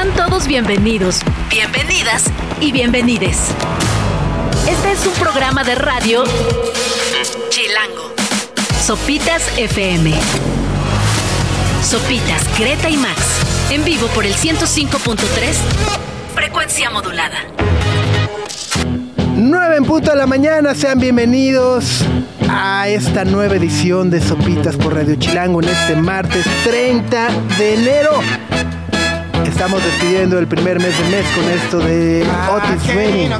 Sean todos bienvenidos, bienvenidas y bienvenides. Este es un programa de radio Chilango. Sopitas FM. Sopitas, Greta y Max. En vivo por el 105.3. Frecuencia modulada. 9 en punto de la mañana, sean bienvenidos a esta nueva edición de Sopitas por Radio Chilango en este martes 30 de enero. Estamos despidiendo el primer mes de mes con esto de Otis Redding.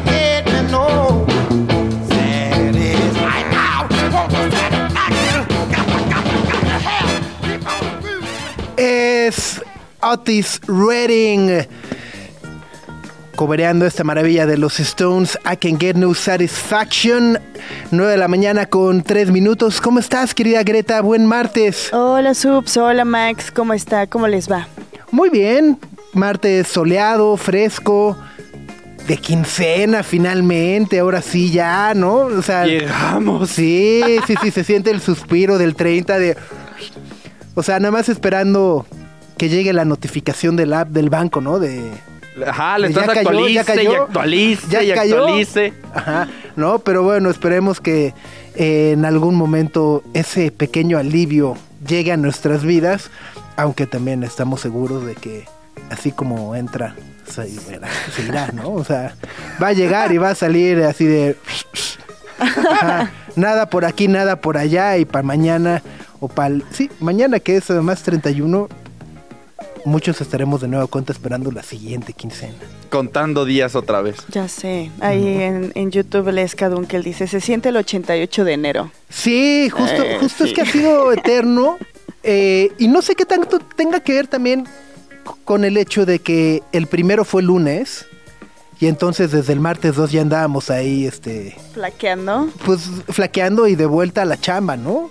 Es Otis Redding cobereando esta maravilla de los Stones, I Can Get No Satisfaction. 9 de la mañana con 3 minutos. ¿Cómo estás, querida Greta? Buen martes. Hola, Subs. Hola, Max. ¿Cómo está? ¿Cómo les va? Muy bien. Martes soleado, fresco. De quincena, finalmente. Ahora sí, ya, ¿no? O sea. Llegamos. Sí, sí, sí. se siente el suspiro del 30 de. O sea, nada más esperando que llegue la notificación del app del banco, ¿no? De Ajá, le estás actualice ya cayó. y actualice Ya y actualice. Ajá, no, pero bueno, esperemos que eh, en algún momento ese pequeño alivio llegue a nuestras vidas, aunque también estamos seguros de que así como entra, se irá, se irá, ¿no? O sea, va a llegar y va a salir así de... Ajá, nada por aquí, nada por allá y para mañana o para... Sí, mañana que es además 31, muchos estaremos de nueva cuenta esperando la siguiente quincena. Contando días otra vez. Ya sé. Ahí en, en YouTube Les Cadunkel dice, se siente el 88 de enero. Sí, justo, Eh, justo es que ha sido eterno. eh, y no sé qué tanto tenga que ver también con el hecho de que el primero fue lunes. Y entonces desde el martes 2 ya andábamos ahí, este, Flaqueando. pues flaqueando y de vuelta a la chamba, ¿no?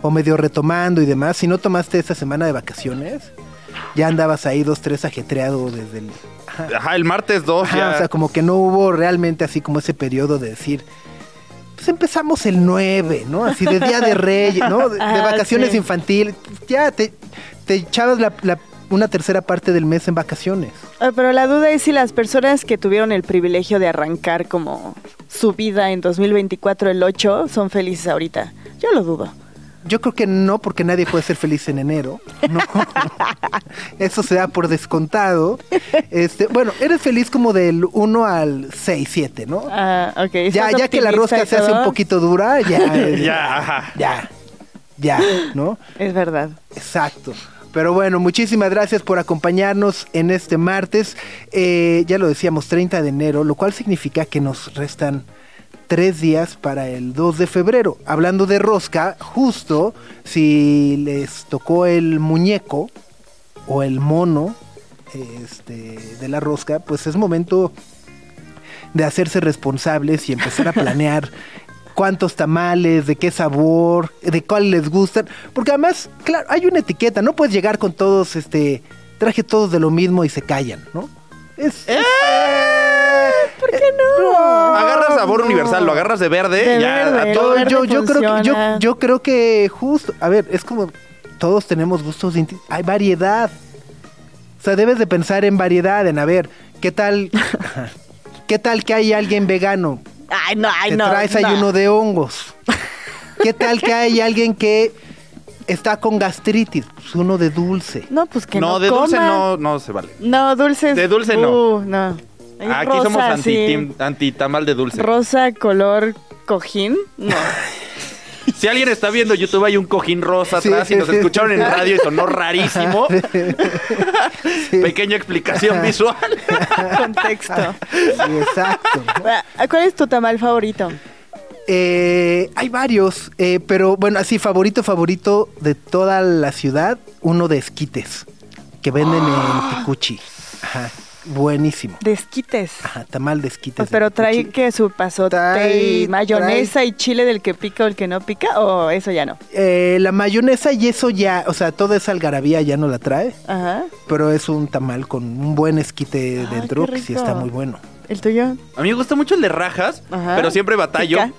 O medio retomando y demás. Si no tomaste esa semana de vacaciones, ya andabas ahí dos, tres ajetreado desde el... Ajá. Ajá, el martes 2 Ajá, ya. o sea, como que no hubo realmente así como ese periodo de decir, pues empezamos el 9, ¿no? Así de Día de Reyes, ¿no? De, de Ah, vacaciones sí. infantiles. Ya te, te echabas la- la- una tercera parte del mes en vacaciones. Ah, Pero la duda es si las personas que tuvieron el privilegio de arrancar como su vida en 2024 el 8 son felices ahorita. Yo lo dudo. Yo creo que no, porque nadie puede ser feliz en enero. No. Eso se da por descontado. Este, bueno, eres feliz como del 1 al 6, 7, ¿no? Ah, ok. ya, ¿Estás ya que la rosca se hace un poquito dura, ya. eh, Ya. Ya. Ya, ¿no? Es verdad. Exacto. Pero bueno, muchísimas gracias por acompañarnos en este martes. Eh, ya lo decíamos, 30 de enero, lo cual significa que nos restan tres días para el 2 de febrero. Hablando de rosca, justo si les tocó el muñeco o el mono este, de la rosca, pues es momento de hacerse responsables y empezar a planear cuántos tamales, de qué sabor, de cuál les gustan. Porque además, claro, hay una etiqueta, no puedes llegar con todos, este, traje todos de lo mismo y se callan, ¿no? Es... ¡Eh! ¿Por qué no? Agarras sabor universal, lo agarras de verde, De ya. verde. a yo, todo- verde yo, yo creo que, yo, yo creo que justo, a ver, es como todos tenemos gustos, distintos, hay variedad. O sea, debes de pensar en variedad, en a ver, ¿qué tal? ¿Qué tal que hay alguien vegano? Ay, no, ay, te no. traes no. ahí uno de hongos. ¿Qué tal que hay alguien que está con gastritis? Pues uno de dulce. No, pues que no. no, de dulce no, no se vale. No, dulces. De dulce no. Uh, no. Aquí rosa, somos anti, sí. team- anti-tamal de dulce. Rosa color cojín. No. Si alguien está viendo YouTube, hay un cojín rosa Sí, atrás sí, y nos sí. escucharon en radio y sonó rarísimo. Pequeña explicación visual. Contexto. Sí, exacto. Ah, ¿Cuál es tu tamal favorito? Eh, hay varios, eh, pero bueno, así favorito, favorito de toda la ciudad, uno de esquites que venden en Ticuchi. Ajá, buenísimo. De esquites. Ajá, tamal de esquites. Pues, de pero trae que su pasote Trae- y mayonesa y chile del que pica o el que no pica, o eso ya no. Eh, la mayonesa y eso ya, o sea, toda esa algarabía ya no la trae, Ajá. pero es un tamal con un buen esquite dentro que sí está muy bueno. ¿El tuyo? A mí me gusta mucho el de rajas, Ajá. pero siempre batallo ¿Pica?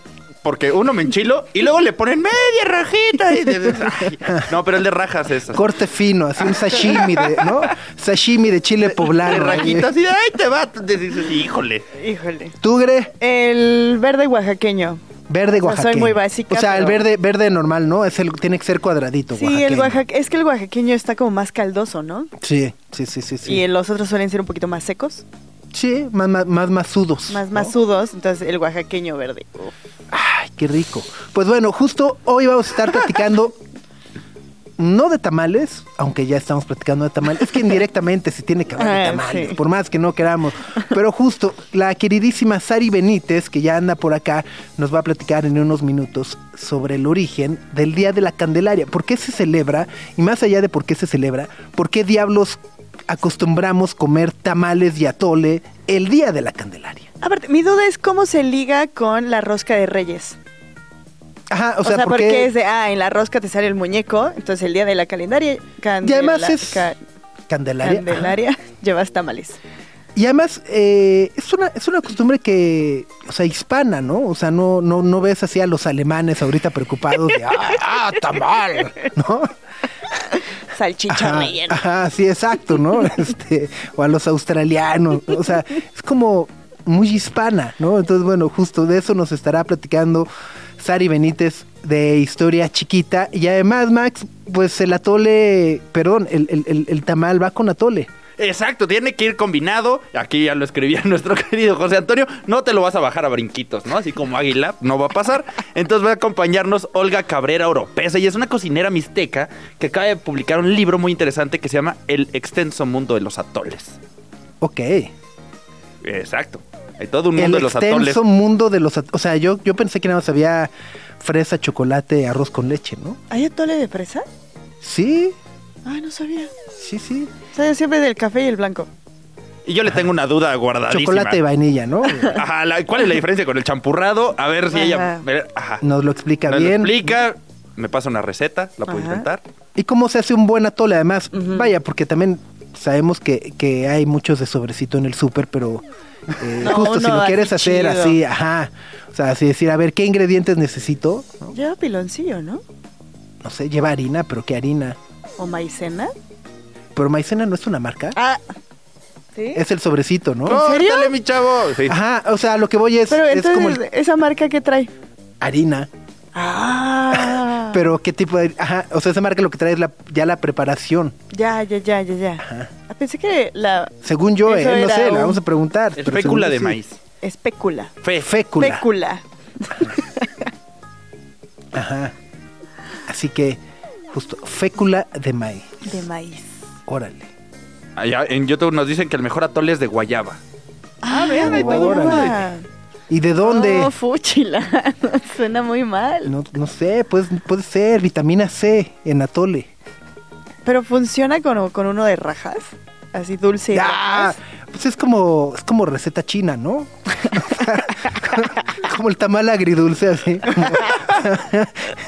Porque uno me enchilo y luego le ponen media rajita. y de- ay, no, pero el de rajas es así. Corte fino, así un sashimi de, ¿no? Sashimi de chile De poblano. rajita así, ay, te va. Te dices, híjole. Híjole. Tugre, El verde oaxaqueño. verde O sea, soy oaxaqueño. muy básica, O sea, el verde verde normal, ¿no? Es el tiene que ser cuadradito, Sí, oaxaqueño. el oaxaque, es que el oaxaqueño está como más caldoso, ¿no? Sí, sí, sí, sí, sí. Y los otros suelen ser un poquito más secos, Sí, más más más masudos. más ¿no? masudos, entonces el oaxaqueño verde. Uf. Qué rico. Pues bueno, justo hoy vamos a estar platicando no de tamales, aunque ya estamos platicando de tamales. Es que indirectamente se tiene que hablar de Ah, tamales, sí. por más que no queramos. Pero justo la queridísima Sari Benítez, que ya anda por acá, nos va a platicar en unos minutos sobre el origen del Día de la Candelaria. ¿Por qué se celebra? Y más allá de por qué se celebra, ¿por qué diablos acostumbramos comer tamales y atole el Día de la Candelaria? Aparte, mi duda es cómo se liga con la rosca de reyes. Ajá, O, o sea, sea, ¿por porque es de, ah, en la rosca te sale el muñeco, entonces el día de la calendaria, Y además es ca- Candelaria. Candelaria, llevas tamales. Y además, eh, es, una, es una costumbre que, o sea, hispana, ¿no? O sea, no, no, no ves así a los alemanes ahorita preocupados de, ¡ah, ah, tamal! ¿No? Salchicha rellena. ajá, sí, exacto, ¿no? Este, o a los australianos, o sea, es como muy hispana, ¿no? Entonces, bueno, justo de eso nos estará platicando Sari Benítez de Historia Chiquita. Y además, Max, pues el atole, perdón, el, el, el, tamal va con atole. Exacto, tiene que ir combinado. Aquí ya lo escribía nuestro querido José Antonio. No te lo vas a bajar a brinquitos, ¿no? Así como águila, no va a pasar. Entonces va a acompañarnos Olga Cabrera Oropesa. Y es una cocinera mixteca que acaba de publicar un libro muy interesante que se llama El extenso mundo de los atoles. Ok. Exacto. Hay todo un mundo el de los atoles. extenso mundo de los at- o sea yo yo pensé que nada más había fresa chocolate arroz con leche no ¿Hay atole de fresa? sí Ay, no sabía. sí sí O sea, yo siempre del café y el blanco. Y yo le tengo una duda guardadísima. chocolate de vainilla no Ajá, la- ¿cuál es la diferencia con el champurrado? A ver si ella... Ajá. Nos lo explica Nos lo bien explica, me pasa una receta, la puedo Ajá. intentar. y cómo se hace un buen atole además vaya porque también sabemos que, que hay muchos de sobrecito en el súper pero eh, No, justo si lo quieres así hacer chido. así ajá o sea así decir a ver qué ingredientes necesito no, Lleva piloncillo, ¿no? No sé lleva harina pero qué harina ¿O maicena? pero maicena no es una marca Ah, ¿sí? es el sobrecito no ¿En serio? ¡Córtale, mi chavo! Sí. ajá o sea lo que voy es Pero es entonces, como el- ¿esa marca qué trae? harina Ah. Pero qué tipo de... Ajá, o sea, esa marca lo que trae es la, ya la preparación. Ya, ya, ya, ya, ya. Ajá. Ah, Pensé que la Según yo, eh, no sé, un- la vamos a preguntar. Es pero fécula según de sí. maíz. espécula. Fe. Fécula. Espécula. Ajá. Así que, justo, fécula de maíz. De maíz. Órale. Allá en YouTube nos dicen que el mejor atole es de guayaba. Ah, vean, ahí. ¿Y de dónde? No, fúchila. Suena muy mal. No, no sé, pues, puede ser vitamina C en atole. Pero funciona con, con uno de rajas. Así dulce y Ya, rajas. pues es como, es como receta china, ¿no? como el tamal agridulce, así. Como,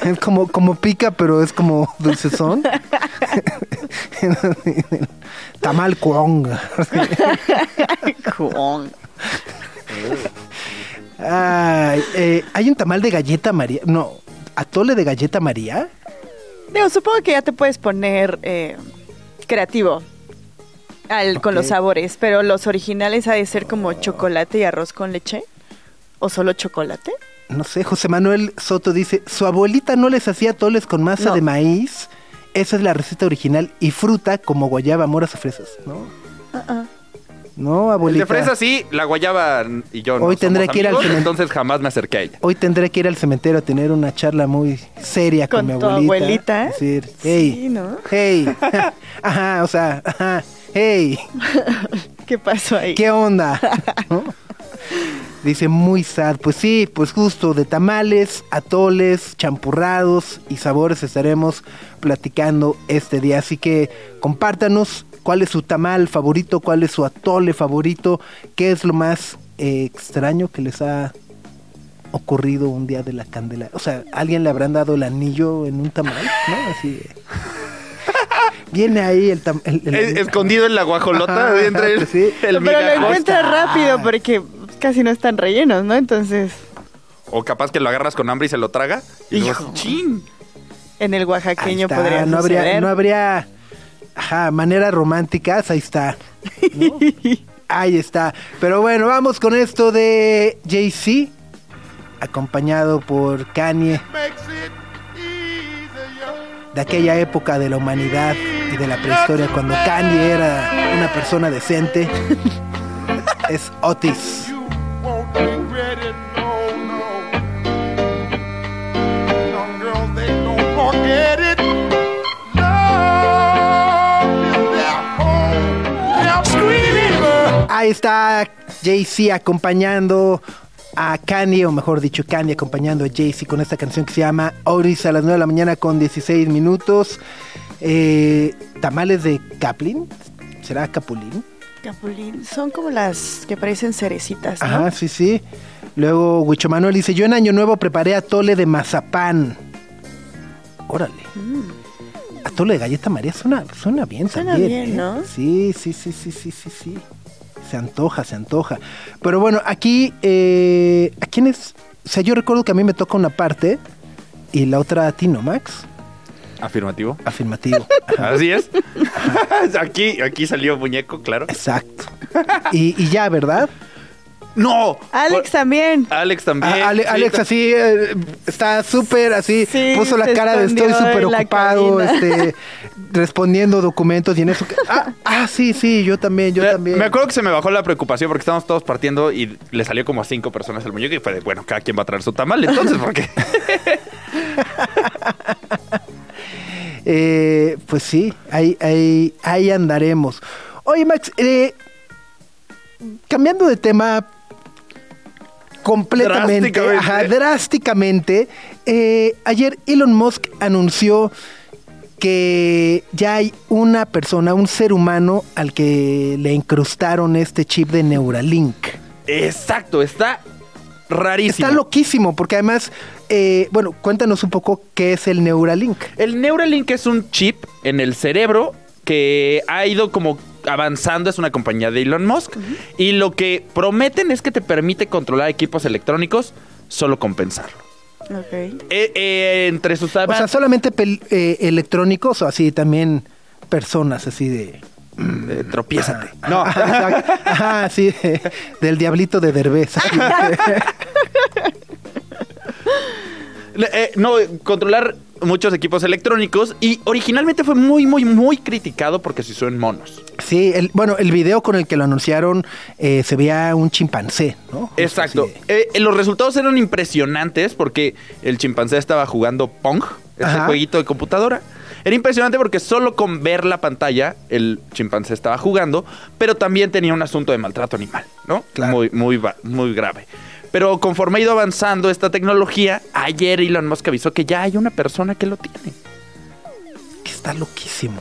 es como, como pica, pero es como dulcezón. tamal cuong. Con- Ay, eh, ¿Hay un tamal de galleta María? No, atole de galleta María. Digo, supongo que ya te puedes poner eh, creativo al, con los sabores, pero los originales ha de ser como chocolate y arroz con leche. ¿O solo chocolate? No sé, José Manuel Soto dice, su abuelita no les hacía atoles con masa No. de maíz. Esa es la receta original y fruta como guayaba, moras o fresas, ¿no? Uh-uh. No, El abuelita. de fresa sí, la guayaba y yo no Hoy tendré somos que ir al amigos, cemen- entonces jamás me acerqué a ella. Hoy tendré que ir al cementerio a tener una charla muy seria con, Con mi tu abuelita. abuelita. Decir, Sí, hey, ¿no? hey, ajá, o sea, ajá, hey, ¿Qué pasó ahí? ¿qué onda? ¿No? Dice muy sad. Pues sí, pues justo de tamales, atoles, champurrados y sabores estaremos platicando este día. Así que compártanos cuál es su tamal favorito, cuál es su atole favorito, qué es lo más eh, extraño que les ha ocurrido un día de la candela. O sea, ¿a ¿alguien le habrán dado el anillo en un tamal? ¿No? Así de- Viene ahí el, tam- el- el- Es- escondido en la guajolota, Ajá, entre el, sí. el Pero lo encuentras está. rápido porque casi no están rellenos, ¿no? Entonces, O capaz que lo agarras con hambre y se lo traga. Y luego, chin. En el oaxaqueño podría no habría, no habría ajá, maneras románticas, ahí está. ¿no? ahí está. Pero bueno, vamos con esto de Jay-Z, acompañado por Kanye, de aquella época de la humanidad y de la prehistoria, cuando Kanye era una persona decente. es Otis. Ahí está Jay-Z acompañando a Kanye, o mejor dicho, Kanye acompañando a Jay-Z con esta canción que se llama Otis a las 9 de la mañana con 16 minutos. Eh, Tamales de Caplin, ¿será Capulín? Capulín. Son como las que parecen cerecitas, ¿no? Ajá, sí, sí. Luego Huicho Manuel dice, yo en Año Nuevo preparé atole de mazapán. Órale. Atole de galleta María suena, suena bien Mm. Suena también. bien, ¿eh? ¿no? Sí, sí, sí, sí, sí, sí, sí. Se antoja, se antoja. Pero bueno, aquí, eh, ¿a quién es? O sea, yo recuerdo que a mí me toca una parte y la otra a ti, ¿no, Max? Afirmativo. Afirmativo. Ajá, Así es. aquí, aquí salió muñeco, claro. exacto. Y, y ya, ¿verdad? ¡No! Alex también. Alex también. A- Ale- Sí, Alex así eh, está súper así, Sí, puso la cara de estoy súper ocupado, este, respondiendo documentos y en eso. que- ah, ah, sí, sí, yo también, yo Me- también. Me acuerdo que se me bajó la preocupación porque estábamos todos partiendo y le salió como a cinco personas el muñeco y fue de, bueno, cada quien va a traer su tamal, entonces, porque Eh, pues sí, ahí, ahí, ahí andaremos. Oye, Max, eh, cambiando de tema completamente, Drásticamente. ajá, drásticamente, eh, ayer Elon Musk anunció que ya hay una persona, un ser humano al que le incrustaron este chip de Neuralink. Exacto, está rarísimo. Está loquísimo, porque además, eh, bueno, cuéntanos un poco qué es el Neuralink. El Neuralink es un chip en el cerebro que ha ido como avanzando, es una compañía de Elon Musk, y lo que prometen es que te permite controlar equipos electrónicos solo con pensarlo. Ok. Eh, eh, entre sus O sea, solamente eh, electrónicos o así también personas así de... eh, tropiézate. No. Ajá, sí, de- del diablito de Derbez. Eh, no, controlar muchos equipos electrónicos y originalmente fue muy, muy, muy criticado porque se usó en monos. Sí, el, bueno, el video con el que lo anunciaron eh, se veía un chimpancé, ¿no? Exacto. Eh, los resultados eran impresionantes porque el chimpancé estaba jugando Pong, ese Ajá. jueguito de computadora. Era impresionante porque solo con ver la pantalla el chimpancé estaba jugando, pero también tenía un asunto de maltrato animal, ¿no? Claro. Muy, muy, muy grave. Pero conforme ha ido avanzando esta tecnología, ayer Elon Musk avisó que ya hay una persona que lo tiene. que está loquísimo.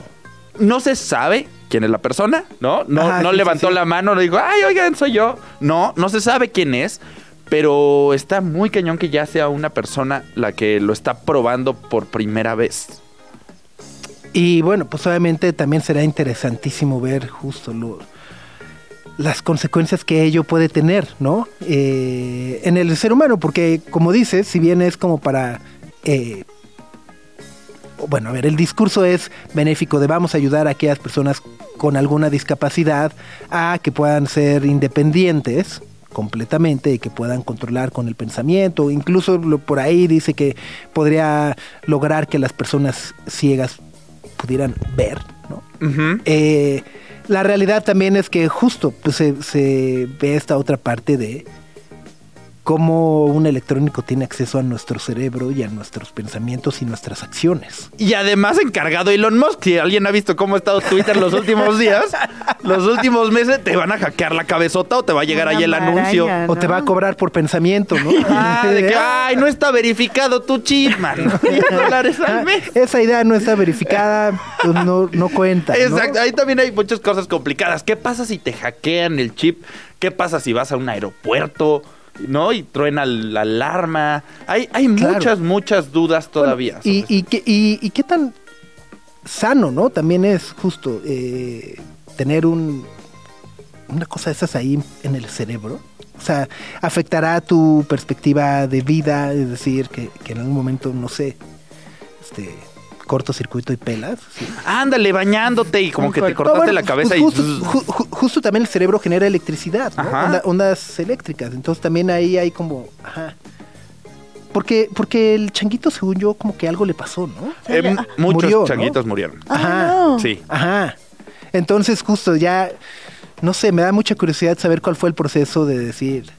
No se sabe quién es la persona, ¿no? No, Ajá, no sí, levantó sí. la mano, no dijo, ay, oigan, soy yo. No, no se sabe quién es, pero está muy cañón que ya sea una persona la que lo está probando por primera vez. Y bueno, pues obviamente también será interesantísimo ver justo lo- las consecuencias que ello puede tener, ¿no? Eh, en el ser humano, porque como dices, si bien es como para... eh, bueno, a ver, el discurso es benéfico de vamos a ayudar a aquellas personas con alguna discapacidad a que puedan ser independientes completamente y que puedan controlar con el pensamiento. Incluso lo- por ahí dice que podría lograr que las personas ciegas pudieran ver, ¿no? Ujú. Eh, la realidad también es que justo pues, se, se ve esta otra parte de cómo un electrónico tiene acceso a nuestro cerebro y a nuestros pensamientos y nuestras acciones. Y además encargado Elon Musk, si alguien ha visto cómo ha estado Twitter los últimos días, los últimos meses, te van a hackear la cabezota o te va a llegar Una ahí el anuncio. O te va a cobrar por pensamiento, ¿no? Ah, de que, ay, no está verificado tu chip, man. 10 dólares al mes. Esa idea no está verificada, pues no, no cuenta. ¿no? Exacto, ahí también hay muchas cosas complicadas. ¿Qué pasa si te hackean el chip? ¿Qué pasa si vas a un aeropuerto? ¿No? Y truena la alarma. Hay, hay Claro. muchas, muchas dudas todavía. Bueno, y, y, qué, y- y qué tan sano, ¿no? También es justo eh, tener un una cosa de esas ahí en el cerebro. O sea, afectará tu perspectiva de vida, es decir, que, que en algún momento, no sé, este cortocircuito y pelas. sí. Ándale, bañándote y como que te No, cortaste bueno, la cabeza pues y... justo, ju- ju- justo también el cerebro genera electricidad, ¿no? Ajá. Onda- ondas eléctricas. Entonces también ahí hay como. Ajá. Porque, porque el changuito, según yo, como que algo le pasó, ¿no? Eh, muchos Murió, ¿no? changuitos murieron. Ajá. no. Sí. Ajá. Entonces, justo ya. No sé, me da mucha curiosidad saber cuál fue el proceso de decir.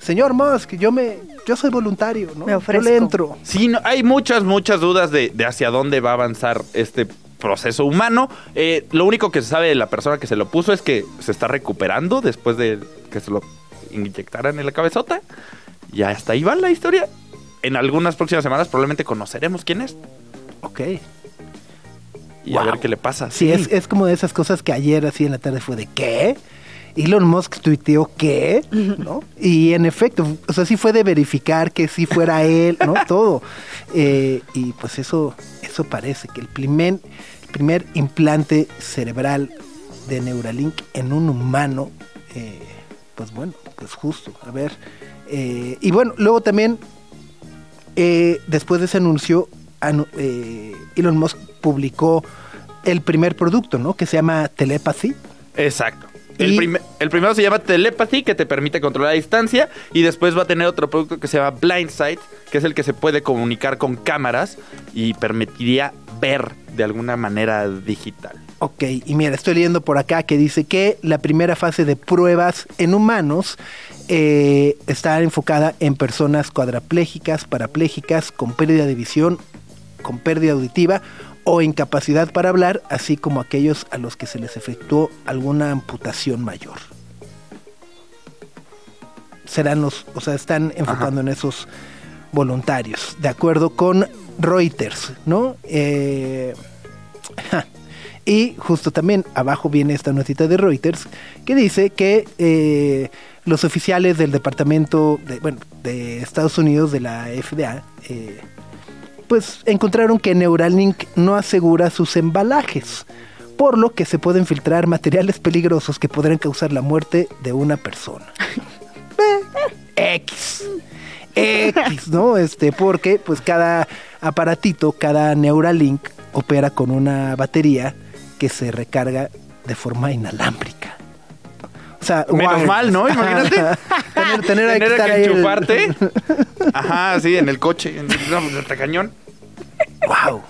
Señor Musk, yo me, yo soy voluntario, ¿no? Me Yo ofrezco. le entro. Sí, no, hay muchas, muchas dudas de, de hacia dónde va a avanzar este proceso humano. Eh, lo único que se sabe de la persona que se lo puso es que se está recuperando después de que se lo inyectaran en la cabezota. Y hasta ahí va la historia. En algunas próximas semanas probablemente conoceremos quién es Ok. y a ver qué le pasa. Sí, Es, es como de esas cosas que ayer así en la tarde fue de ¿qué? Elon Musk tuiteó ¿qué? ¿No? Y en efecto, o sea, sí fue de verificar que sí fuera él, ¿no? Todo. Eh, y pues eso, eso parece que el primer, el primer implante cerebral de Neuralink en un humano, eh, pues bueno, pues justo, a ver. Eh, y bueno, luego también, eh, después de ese anuncio, anu- eh, Elon Musk publicó el primer producto, ¿no? Que se llama Telepathy. Exacto. El, el primero se llama Telepathy, que te permite controlar a distancia. Y después va a tener otro producto que se llama Blindsight, que es el que se puede comunicar con cámaras y permitiría ver de alguna manera digital. Ok, y mira, estoy leyendo por acá que dice que la primera fase de pruebas en humanos eh, está enfocada en personas cuadraplégicas, parapléjicas, con pérdida de visión, con pérdida auditiva o incapacidad para hablar, así como aquellos a los que se les efectuó alguna amputación mayor. Serán los, o sea, están enfocando en esos voluntarios, de acuerdo con Reuters, ¿no? Eh, ja. Y justo también abajo viene esta notita de Reuters que dice que eh, los oficiales del departamento de, bueno, de Estados Unidos de la FDA eh, pues encontraron que Neuralink no asegura sus embalajes, por lo que se pueden filtrar materiales peligrosos que podrían causar la muerte de una persona. Eh, X. X, ¿no? Este, porque pues cada aparatito, cada Neuralink opera con una batería que se recarga de forma inalámbrica. O sea, Menos guau. mal, ¿no? Imagínate. tener, tener, ahí que Tener que el- enchufarte. Ajá, sí, en el coche. En no, hasta cañón. Wow.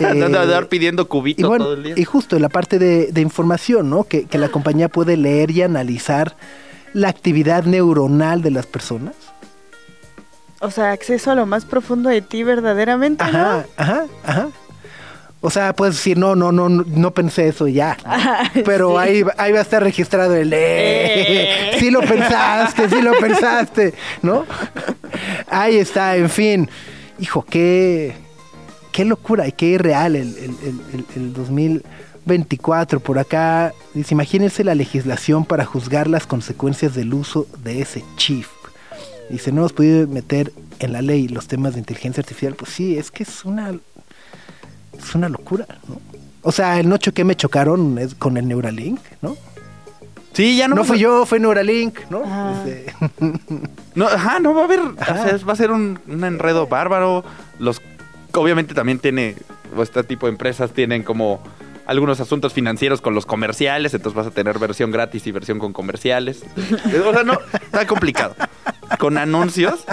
Andando a Eh, andar pidiendo cubito y bueno, todo el día. y justo la parte de, de información, ¿no? Que, que la compañía puede leer y analizar la actividad neuronal de las personas. O sea, acceso a lo más profundo de ti verdaderamente, Ajá, ¿no? ajá, ajá. O sea, puedes decir, no, no, no, no, pensé eso ya. Pero sí. ahí, ahí va a estar registrado el... Eh, Eh. sí lo pensaste, sí lo pensaste, ¿no? Ahí está, en fin. Hijo, qué, qué locura y qué irreal el, el, el, el- el 2024. Por acá, dice, imagínense la legislación para juzgar las consecuencias del uso de ese chip. Dice, no hemos podido meter en la ley los temas de inteligencia artificial. Pues sí, es que es una es una locura, ¿no? O sea, el no choqué me chocaron es con el Neuralink, ¿no? Sí, ya no. No, a- fui yo, fue Neuralink, ¿no? Ah. Este, No, ajá, no va a haber. o sea, va a ser un, un enredo bárbaro. Los. Obviamente también tiene. o Este tipo de empresas tienen como algunos asuntos financieros con los comerciales. Entonces vas a tener versión gratis y versión con comerciales. O sea, no. Está complicado. Con anuncios.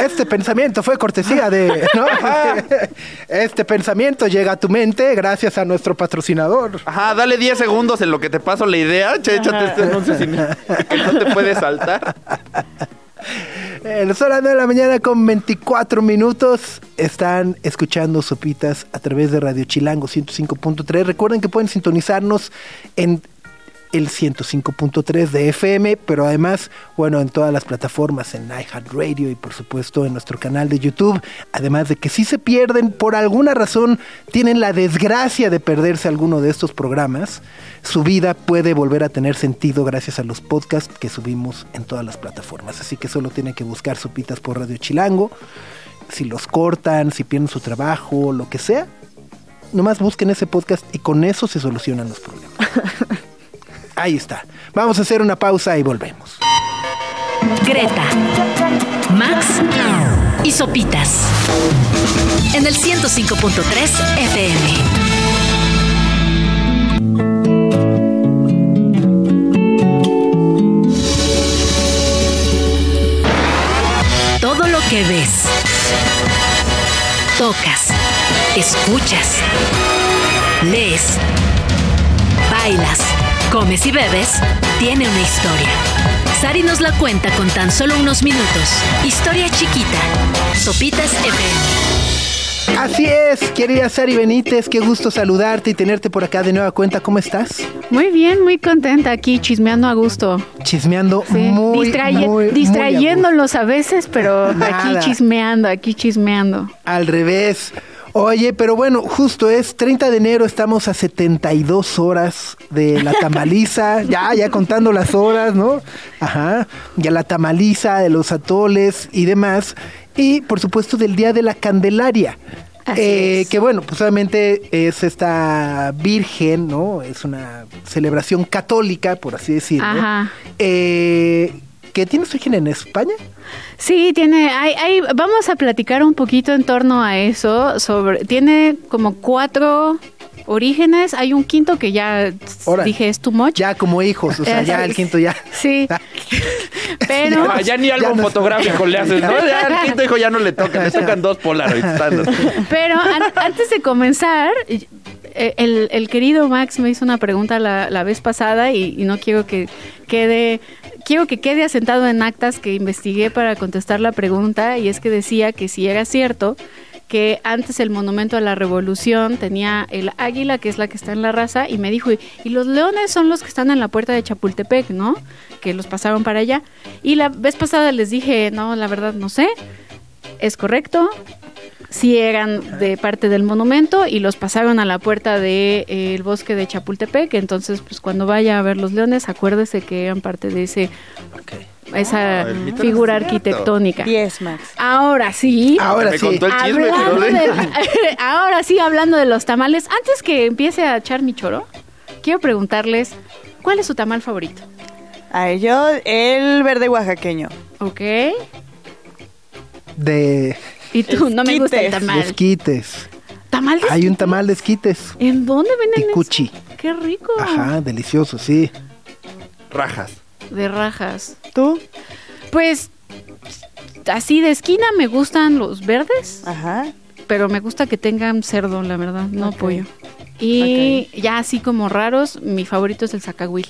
Este pensamiento fue cortesía de, ¿no? Este pensamiento llega a tu mente gracias a nuestro patrocinador. Ajá, dale 10 segundos en lo que te paso la idea. Che, échate este anuncio sin que no te puede saltar. Eh, las horas de la mañana con 24 minutos están escuchando Sopitas a través de Radio Chilango 105.3. Recuerden que pueden sintonizarnos en el 105.3 de FM, pero además, bueno, en todas las plataformas, en iHeartRadio y por supuesto en nuestro canal de YouTube. Además de que si se pierden, por alguna razón, tienen la desgracia de perderse alguno de estos programas, su vida puede volver a tener sentido gracias a los podcasts que subimos en todas las plataformas. Así que solo tienen que buscar Sopitas por Radio Chilango. Si los cortan, si pierden su trabajo, lo que sea, nomás busquen ese podcast y con eso se solucionan los problemas. Ahí está. Vamos a hacer una pausa y volvemos. Greta, Max y Sopitas. En el 105.3 FM. Todo lo que ves, tocas, escuchas, lees, bailas, comes y bebes, tiene una historia. Sari nos la cuenta con tan solo unos minutos. Historia chiquita. Sopitas FM. Así es, querida Sari Benítez, qué gusto saludarte y tenerte por acá de nueva cuenta. ¿Cómo estás? Muy bien, muy contenta aquí, chismeando a gusto. Chismeando Sí. muy, Distraye- muy, muy a distrayéndolos a veces, pero Nada. aquí chismeando, aquí chismeando. Al revés. Oye, pero bueno, justo es 30 de enero, estamos a 72 horas de la tamaliza, ya, ya contando las horas, ¿no? Ajá, ya la tamaliza de los atoles y demás. Y por supuesto del Día de la Candelaria. Eh, es. que bueno, pues obviamente es esta virgen, ¿no? Es una celebración católica, por así decirlo. Ajá. Eh, que tiene su origen en España. Sí, tiene, hay, hay, vamos a platicar un poquito en torno a eso, sobre, tiene como cuatro orígenes, hay un quinto que ya dije es too much. Ya como hijos, o sea, ya el quinto ya. Sí, pero... Ya, ya ni álbum no- fotográfico le haces, ¿no? Ya al quinto hijo ya no le toca, le tocan dos Polaroids. Pero an- antes de comenzar, eh, el, el querido Max me hizo una pregunta la, la vez pasada y, y no quiero que quede, quiero que quede asentado en actas que investigué para contestar la pregunta y es que decía que si era cierto que antes el monumento a la revolución tenía el águila, que es la que está en la raza, y me dijo, y, los leones son los que están en la puerta de Chapultepec, ¿no? Que los pasaron para allá. Y la vez pasada les dije, no, la verdad no sé, es correcto, sí eran de parte del monumento y los pasaron a la puerta del de, eh, el bosque de Chapultepec. Entonces, pues cuando vaya a ver los leones, acuérdese que eran parte de ese esa Ah, figura arquitectónica. 10, Max. Ahora sí. Ahora Me sí. contó el chisme, Hablando pero- de- ahora sí, hablando de los tamales, antes que empiece a echar mi choro, quiero preguntarles, ¿cuál es su tamal favorito? A yo, el verde oaxaqueño. ¿Ok? De Y tú, no me gusta el Esquites. tamal. esquites. ¿Tamal de Hay un esquites? tamal de esquites. ¿En dónde venden eso? Ticuchi. ¡Qué rico! Ajá, delicioso, sí. Rajas. De rajas. ¿Tú? Pues así de esquina me gustan los verdes, Ajá. pero me gusta que tengan cerdo, la verdad, no Ok. pollo. Y ya así como raros, mi favorito es el zacahuil,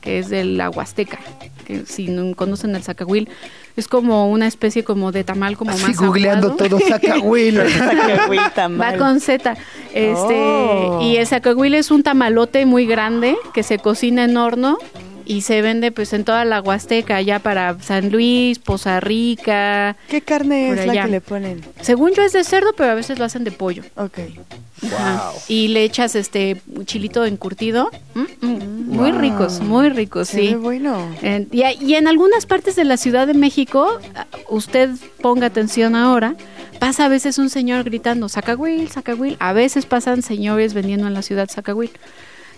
que es de la Huasteca. Que si no conocen el zacahuil, es como una especie como de tamal como Así más googleando aguado. todo. Zacahuil Va con Z. Este, Oh. Y el zacahuil es un tamalote muy grande que se cocina en horno y se vende pues en toda la Huasteca, ya para San Luis, Poza Rica. ¿Qué carne es la que le ponen? Según yo es de cerdo, pero a veces lo hacen de pollo. Ok. Ajá. Y le echas este chilito encurtido. Mm, mm, Muy ricos, muy ricos, Se sí. bueno. En- y, y en algunas partes de la Ciudad de México, usted ponga atención ahora, pasa a veces un señor gritando, Zacahuil, Zacahuil. A veces pasan señores vendiendo en la ciudad Zacahuil.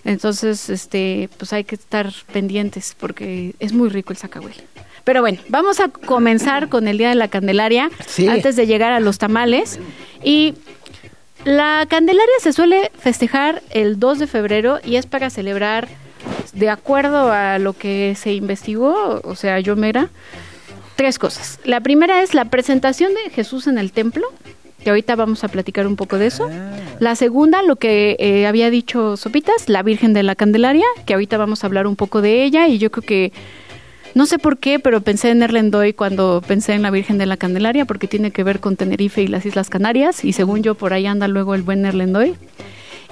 Entonces, este, pues hay que estar pendientes porque es muy rico el Zacahuil. Pero bueno, vamos a comenzar con el Día de la Candelaria Sí. antes de llegar a los tamales. Y la Candelaria se suele festejar el 2 de febrero y es para celebrar, de acuerdo a lo que se investigó, o sea, yo mera, tres cosas. La primera es la presentación de Jesús en el templo, que ahorita vamos a platicar un poco de eso. La segunda, lo que eh, había dicho Sopitas, la Virgen de la Candelaria, que ahorita vamos a hablar un poco de ella y yo creo que no sé por qué, pero pensé en Erlendoy cuando pensé en la Virgen de la Candelaria, porque tiene que ver con Tenerife y las Islas Canarias, y según yo por ahí anda luego el buen Erlendoy.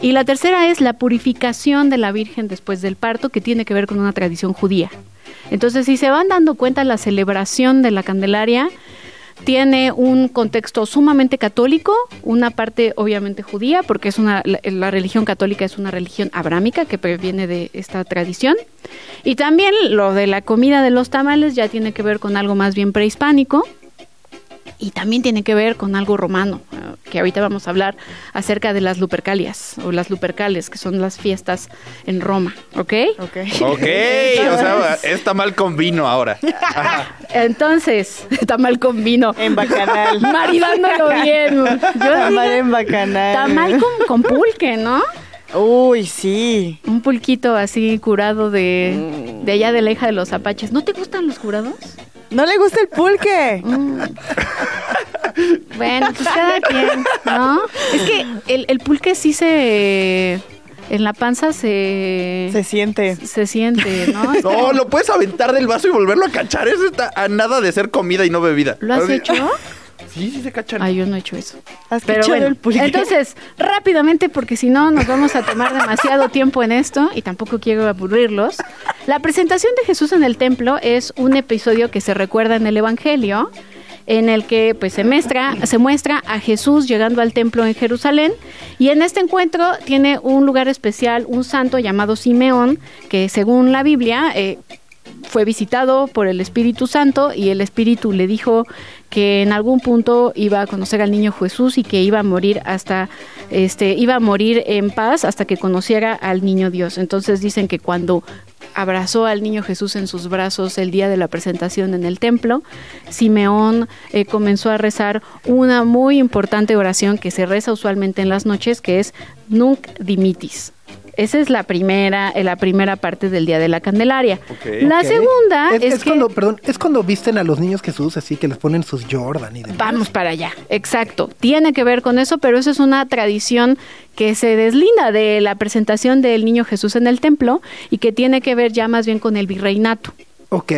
Y la tercera es la purificación de la Virgen después del parto, que tiene que ver con una tradición judía. Entonces, si se van dando cuenta, la celebración de la Candelaria tiene un contexto sumamente católico, una parte obviamente judía, porque es una la, religión católica es una religión abrámica que proviene de esta tradición. Y también lo de la comida de los tamales ya tiene que ver con algo más bien prehispánico y también tiene que ver con algo romano. que ahorita vamos a hablar acerca de las Lupercalias o las Lupercales, que son las fiestas en Roma, ¿ok? Ok. Ok, o sea, está mal con vino ahora. Entonces, tamal con vino. En bacanal. Maridándolo bien. Yo Tamal digo, en bacanal. tamal con, con pulque, ¿no? Uy, sí. Un pulquito así curado de, de allá de la hija de los apaches. ¿No te gustan los curados? ¿No le gusta el pulque? Mm. Bueno, pues cada quien, ¿no? Es que el, el pulque sí se... En la panza se... Se siente. se siente, ¿no? Es No, como- lo puedes aventar del vaso y volverlo a cachar. Eso está a nada de ser comida y no bebida. ¿Lo has Así- hecho? Sí, sí se cachan. Ay, yo no he hecho eso. ¿Has Pero cachado bueno, el pulque? entonces, rápidamente, porque si no nos vamos a tomar demasiado tiempo en esto y tampoco quiero aburrirlos. La presentación de Jesús en el templo es un episodio que se recuerda en el Evangelio, en el que pues se muestra, se muestra a Jesús llegando al templo en Jerusalén y en este encuentro tiene un lugar especial, un santo llamado Simeón, que según la Biblia eh, fue visitado por el Espíritu Santo y el Espíritu le dijo que en algún punto iba a conocer al niño Jesús y que iba a morir hasta este iba a morir en paz hasta que conociera al niño Dios. Entonces dicen que cuando abrazó al niño Jesús en sus brazos el día de la presentación en el templo, Simeón eh, comenzó a rezar una muy importante oración que se reza usualmente en las noches, que es Nunc Dimitis. Esa es la primera, eh, la primera parte del Día de la Candelaria. La segunda es, es, es que... cuando, perdón, es cuando visten a los niños Jesús así que les ponen sus Jordan y demás. Vamos para allá, exacto. Tiene que ver con eso, pero eso es una tradición que se deslinda de la presentación del niño Jesús en el templo y que tiene que ver ya más bien con el virreinato, Ok.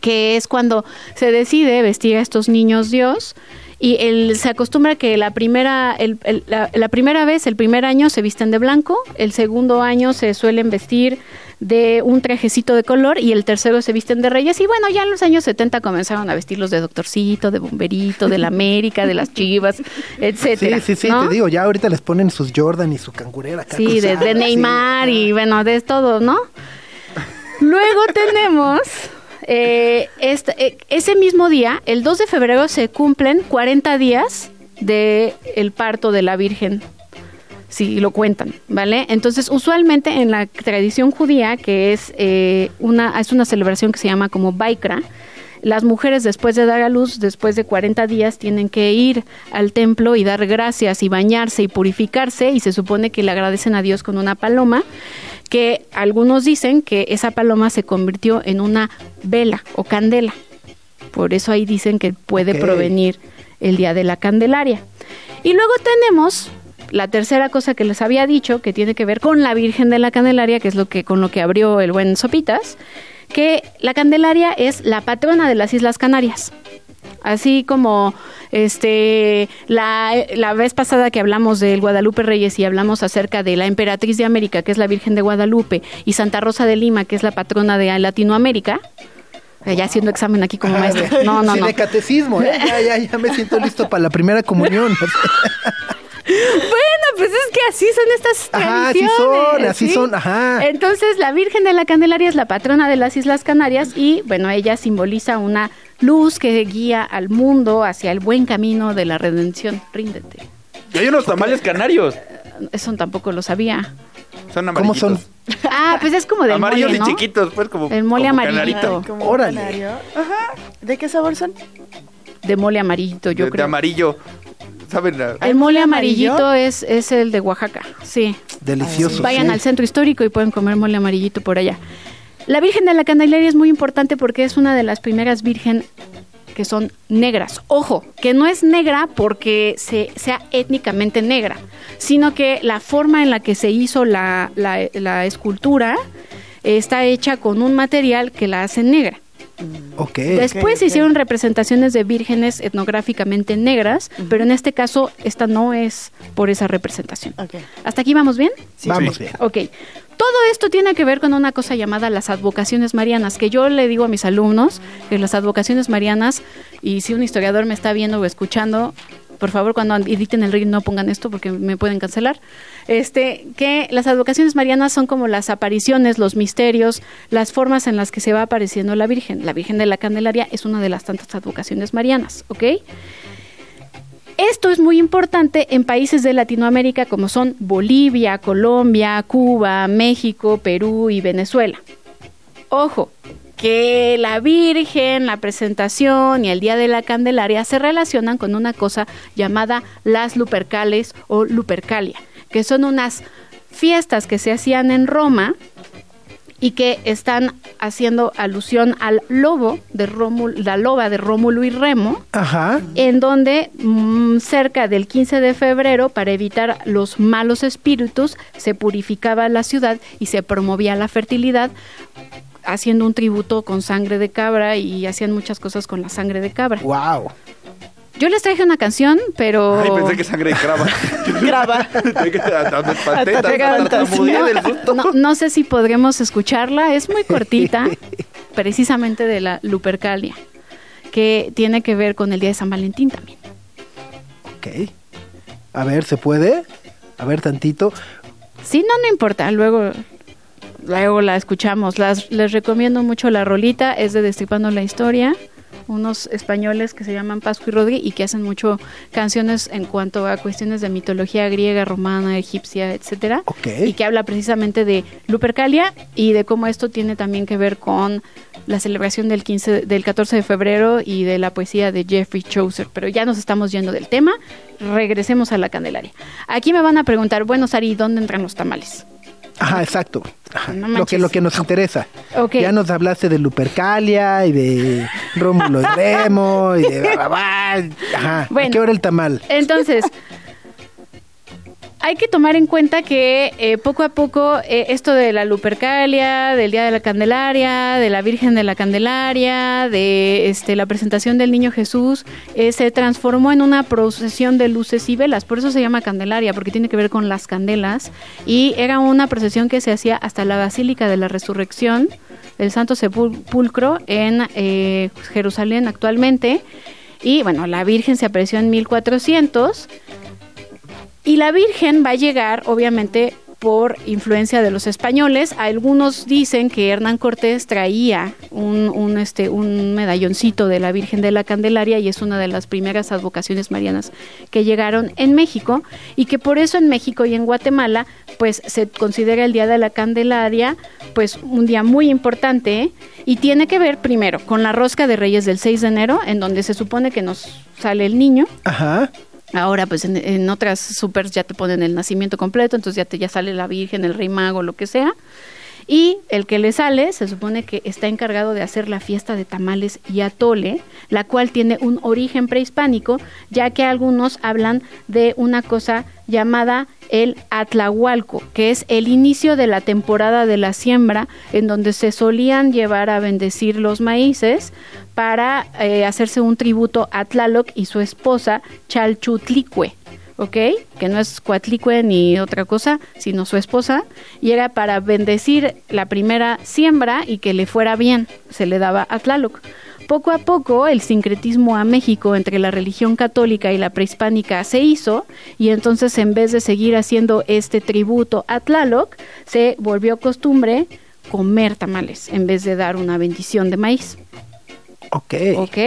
que es cuando se decide vestir a estos niños Dios y el, se acostumbra que la primera, el- el- la, la primera vez, el primer año se visten de blanco, el segundo año se suelen vestir de un trajecito de color y el tercero se visten de reyes y bueno, ya en los años 70 comenzaron a vestirlos de doctorcito, de bomberito, de la América, de las chivas, Sí, etcétera. sí, sí, ¿no? te digo, ya ahorita les ponen sus Jordan y su cangurera. acá Sí, de, Neymar sí. y bueno, de todo, ¿no? Luego tenemos eh, eh, ese mismo día, el 2 de febrero, se cumplen 40 días de el parto de la Virgen. Sí, lo cuentan, ¿vale? Entonces, usualmente en la tradición judía, que es eh, una es una celebración que se llama como Baikra, las mujeres después de dar a luz, después de 40 días, tienen que ir al templo y dar gracias y bañarse y purificarse y se supone que le agradecen a Dios con una paloma, que algunos dicen que esa paloma se convirtió en una vela o candela. Por eso ahí dicen que puede provenir el día de la Candelaria. Y luego tenemos la tercera cosa que les había dicho, que tiene que ver con la Virgen de la Candelaria, que es lo que con lo que abrió el buen Sopitas, que la Candelaria es la patrona de las Islas Canarias. Así como este la, la vez pasada que hablamos del Guadalupe Reyes y hablamos acerca de la emperatriz de América, que es la Virgen de Guadalupe, y Santa Rosa de Lima, que es la patrona de Latinoamérica, eh, ya haciendo examen aquí como maestra. No, no, Sí, no. de catecismo, ¿eh? Ya, ya, ya me siento listo para la primera comunión. Bueno, pues es que así son estas Ajá, así tradiciones. son, así son, ajá. Entonces, la Virgen de la Candelaria es la patrona de las Islas Canarias y, bueno, ella simboliza una luz que guía al mundo hacia el buen camino de la redención. Ríndete. Y hay unos tamales canarios. Eso tampoco lo sabía. Son ¿Cómo amarillitos. son? Ah, pues es como del Amarillos mole, chiquitos, pues como. El mole como amarillito. canarito. Como un Órale. canario. Ajá. ¿De qué sabor son? De mole amarillito, yo de, de creo. amarillo. ¿Saben? La- El mole amarillo? amarillito es, es el de Oaxaca, sí. Delicioso. Vayan sí. al centro histórico y pueden comer mole amarillito por allá. La Virgen de la Candelaria es muy importante porque es una de las primeras virgen que son negras. Ojo, que no es negra porque se, sea étnicamente negra, sino que la forma en la que se hizo la escultura está hecha con un material que la hace negra. Ok. Después se ok. hicieron representaciones de vírgenes etnográficamente negras, pero en este caso esta no es por esa representación. ¿Hasta aquí vamos bien? Vamos Sí. bien. Ok. Todo esto tiene que ver con una cosa llamada las advocaciones marianas, que yo le digo a mis alumnos que las advocaciones marianas, y si un historiador me está viendo o escuchando, por favor cuando editen el reel no pongan esto porque me pueden cancelar, este, que las advocaciones marianas son como las apariciones, los misterios, las formas en las que se va apareciendo la Virgen. La Virgen de la Candelaria es una de las tantas advocaciones marianas, ¿ok? Esto es muy importante en países de Latinoamérica como son Bolivia, Colombia, Cuba, México, Perú y Venezuela. Ojo, que la Virgen, la presentación y el Día de la Candelaria se relacionan con una cosa llamada las Lupercales o Lupercalia, que son unas fiestas que se hacían en Roma y que están haciendo alusión al lobo de Rómulo, la loba de Rómulo y Remo, Ajá. en donde mm, cerca del 15 de febrero, para evitar los malos espíritus, se purificaba la ciudad y se promovía la fertilidad haciendo un tributo con sangre de cabra y hacían muchas cosas con la sangre de cabra. Wow. Yo les traje una canción, pero... Ay, pensé que sangre de crava. Graba. No, no sé si podremos escucharla, es muy cortita, precisamente de la Lupercalia, que tiene que ver con el Día de San Valentín también. Ok. A ver, ¿se puede? A ver, tantito. Sí, no, no importa, luego, luego la escuchamos. Las, les recomiendo mucho la rolita, es de Destripando la Historia, unos españoles que se llaman Pascu y Rodri y que hacen mucho canciones en cuanto a cuestiones de mitología griega, romana, egipcia, etcétera. Y que habla precisamente de Lupercalia y de cómo esto tiene también que ver con la celebración del 15 del 14 de febrero y de la poesía de Jeffrey Chaucer, pero ya nos estamos yendo del tema. Regresemos a la Candelaria. Aquí me van a preguntar, bueno, Sari, ¿dónde entran los tamales? Ajá, exacto. Ajá, No lo, que, lo que nos interesa. Ya nos hablaste de Lupercalia y de Rómulo y Remo y de... Ajá. ¿A Bueno. qué hora el tamal? Entonces, hay que tomar en cuenta que eh, poco a poco eh, esto de la Lupercalia, del Día de la Candelaria, de la Virgen de la Candelaria, de este, la presentación del Niño Jesús, eh, se transformó en una procesión de luces y velas. Por eso se llama Candelaria, porque tiene que ver con las candelas. Y era una procesión que se hacía hasta la Basílica de la Resurrección del Santo Sepulcro en eh, Jerusalén actualmente. Y bueno, la Virgen se apareció en 1400. Y la Virgen va a llegar, obviamente, por influencia de los españoles. Algunos dicen que Hernán Cortés traía un, un, este, un medalloncito de la Virgen de la Candelaria y es una de las primeras advocaciones marianas que llegaron en México y que por eso en México y en Guatemala pues se considera el Día de la Candelaria pues un día muy importante ¿eh? y tiene que ver primero con la rosca de Reyes del 6 de enero en donde se supone que nos sale el niño Ajá. Ahora, pues en, otras supers ya te ponen el nacimiento completo, entonces ya te ya sale la Virgen, el Rey Mago, lo que sea. Y el que le sale se supone que está encargado de hacer la fiesta de tamales y atole, la cual tiene un origen prehispánico, ya que algunos hablan de una cosa llamada el Atlahualco, que es el inicio de la temporada de la siembra, en donde se solían llevar a bendecir los maíces para eh, hacerse un tributo a Tlaloc y su esposa Chalchutlicue. ¿Ok? Que no es Coatlicue ni otra cosa, sino su esposa, y era para bendecir la primera siembra y que le fuera bien, se le daba a Tlaloc. Poco a poco el sincretismo a México entre la religión católica y la prehispánica se hizo y entonces en vez de seguir haciendo este tributo a Tlaloc, se volvió costumbre comer tamales en vez de dar una bendición de maíz. Ok. ¿Ok?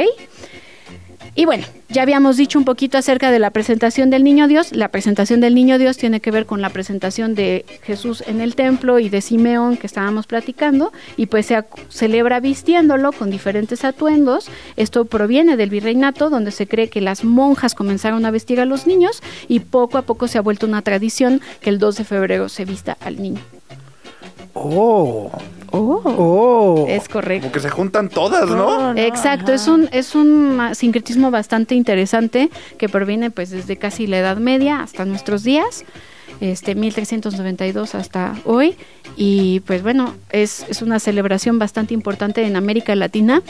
Y bueno, ya habíamos dicho un poquito acerca de la presentación del Niño Dios. La presentación del Niño Dios tiene que ver con la presentación de Jesús en el templo y de Simeón que estábamos platicando. Y pues se celebra vistiéndolo con diferentes atuendos. Esto proviene del virreinato, donde se cree que las monjas comenzaron a vestir a los niños y poco a poco se ha vuelto una tradición que el 2 de febrero se vista al niño. Oh. Oh, Oh. es correcto. Como que se juntan todas, ¿no? Exacto, es un es un sincretismo bastante interesante que proviene pues desde casi la Edad Media hasta nuestros días, este 1392 hasta hoy. Y pues bueno, es, es una celebración bastante importante en América Latina.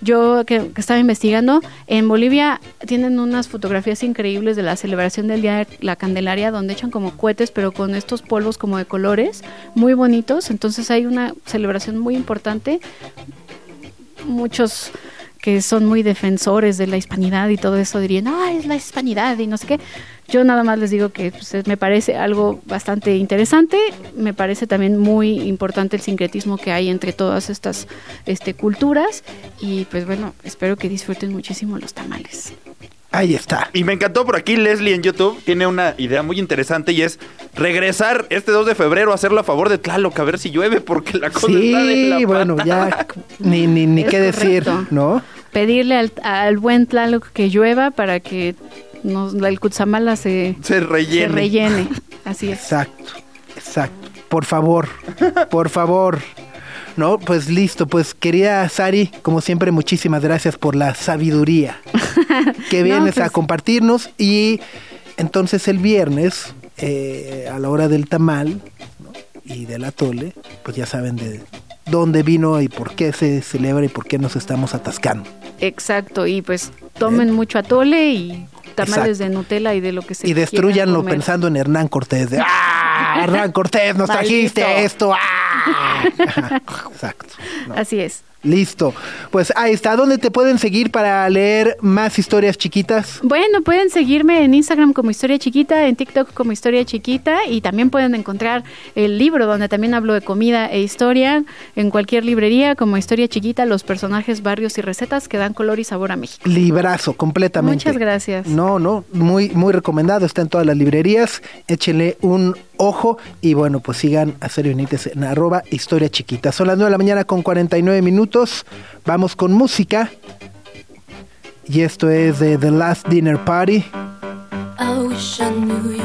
Yo que, que estaba investigando, en Bolivia tienen unas fotografías increíbles de la celebración del Día de la Candelaria donde echan como cohetes pero con estos polvos como de colores muy bonitos, entonces hay una celebración muy importante. Muchos que son muy defensores de la hispanidad y todo eso dirían, ah, es la hispanidad y no sé qué. Yo nada más les digo que pues, me parece algo bastante interesante, me parece también muy importante el sincretismo que hay entre todas estas este, culturas y pues bueno, espero que disfruten muchísimo los tamales. Ahí está. Y me encantó por aquí Leslie en YouTube tiene una idea muy interesante y es regresar este 2 de febrero a hacerlo a favor de Tlaloc a ver si llueve porque la cosa está de la Sí, bueno, patada. ya ni, ni, ni qué decir. ¿no? Pedirle al, al buen Tlaloc que llueva para que nos, el Cutzamala se, se rellene. se rellene. Así es. Exacto, exacto. Por favor, por favor. No, pues listo, pues querida Sari, como siempre, muchísimas gracias por la sabiduría que No, vienes a pues- compartirnos. Y entonces el viernes, eh, a la hora del tamal ¿no? y del atole, pues ya saben de dónde vino y por qué se celebra y por qué nos estamos atascando. Exacto. Y pues tomen mucho atole y tamales Exacto. de Nutella y de lo que se y destruyanlo comer. pensando en Hernán Cortés. De, ¡Ah! Hernán Cortés, nos trajiste esto. ¡Ah! Ajá, Exacto. ¿no? Así es. Listo. Pues ahí está. ¿Dónde te pueden seguir para leer más historias chiquitas? Bueno, pueden seguirme en Instagram como Historia Chiquita, en TikTok como Historia Chiquita y también pueden encontrar el libro donde también hablo de comida e historia en cualquier librería como Historia Chiquita, los personajes, barrios y recetas que dan color y sabor a México. Librazo, completamente. Muchas gracias. No, no, muy, muy recomendado. Está en todas las librerías. Échenle un ojo y bueno, pues sigan a Serio Benítez en arroba historia chiquita. Son las 9 de la mañana con 49 minutos. Vamos con música. Y esto es de The Last Dinner Party. I wish I knew you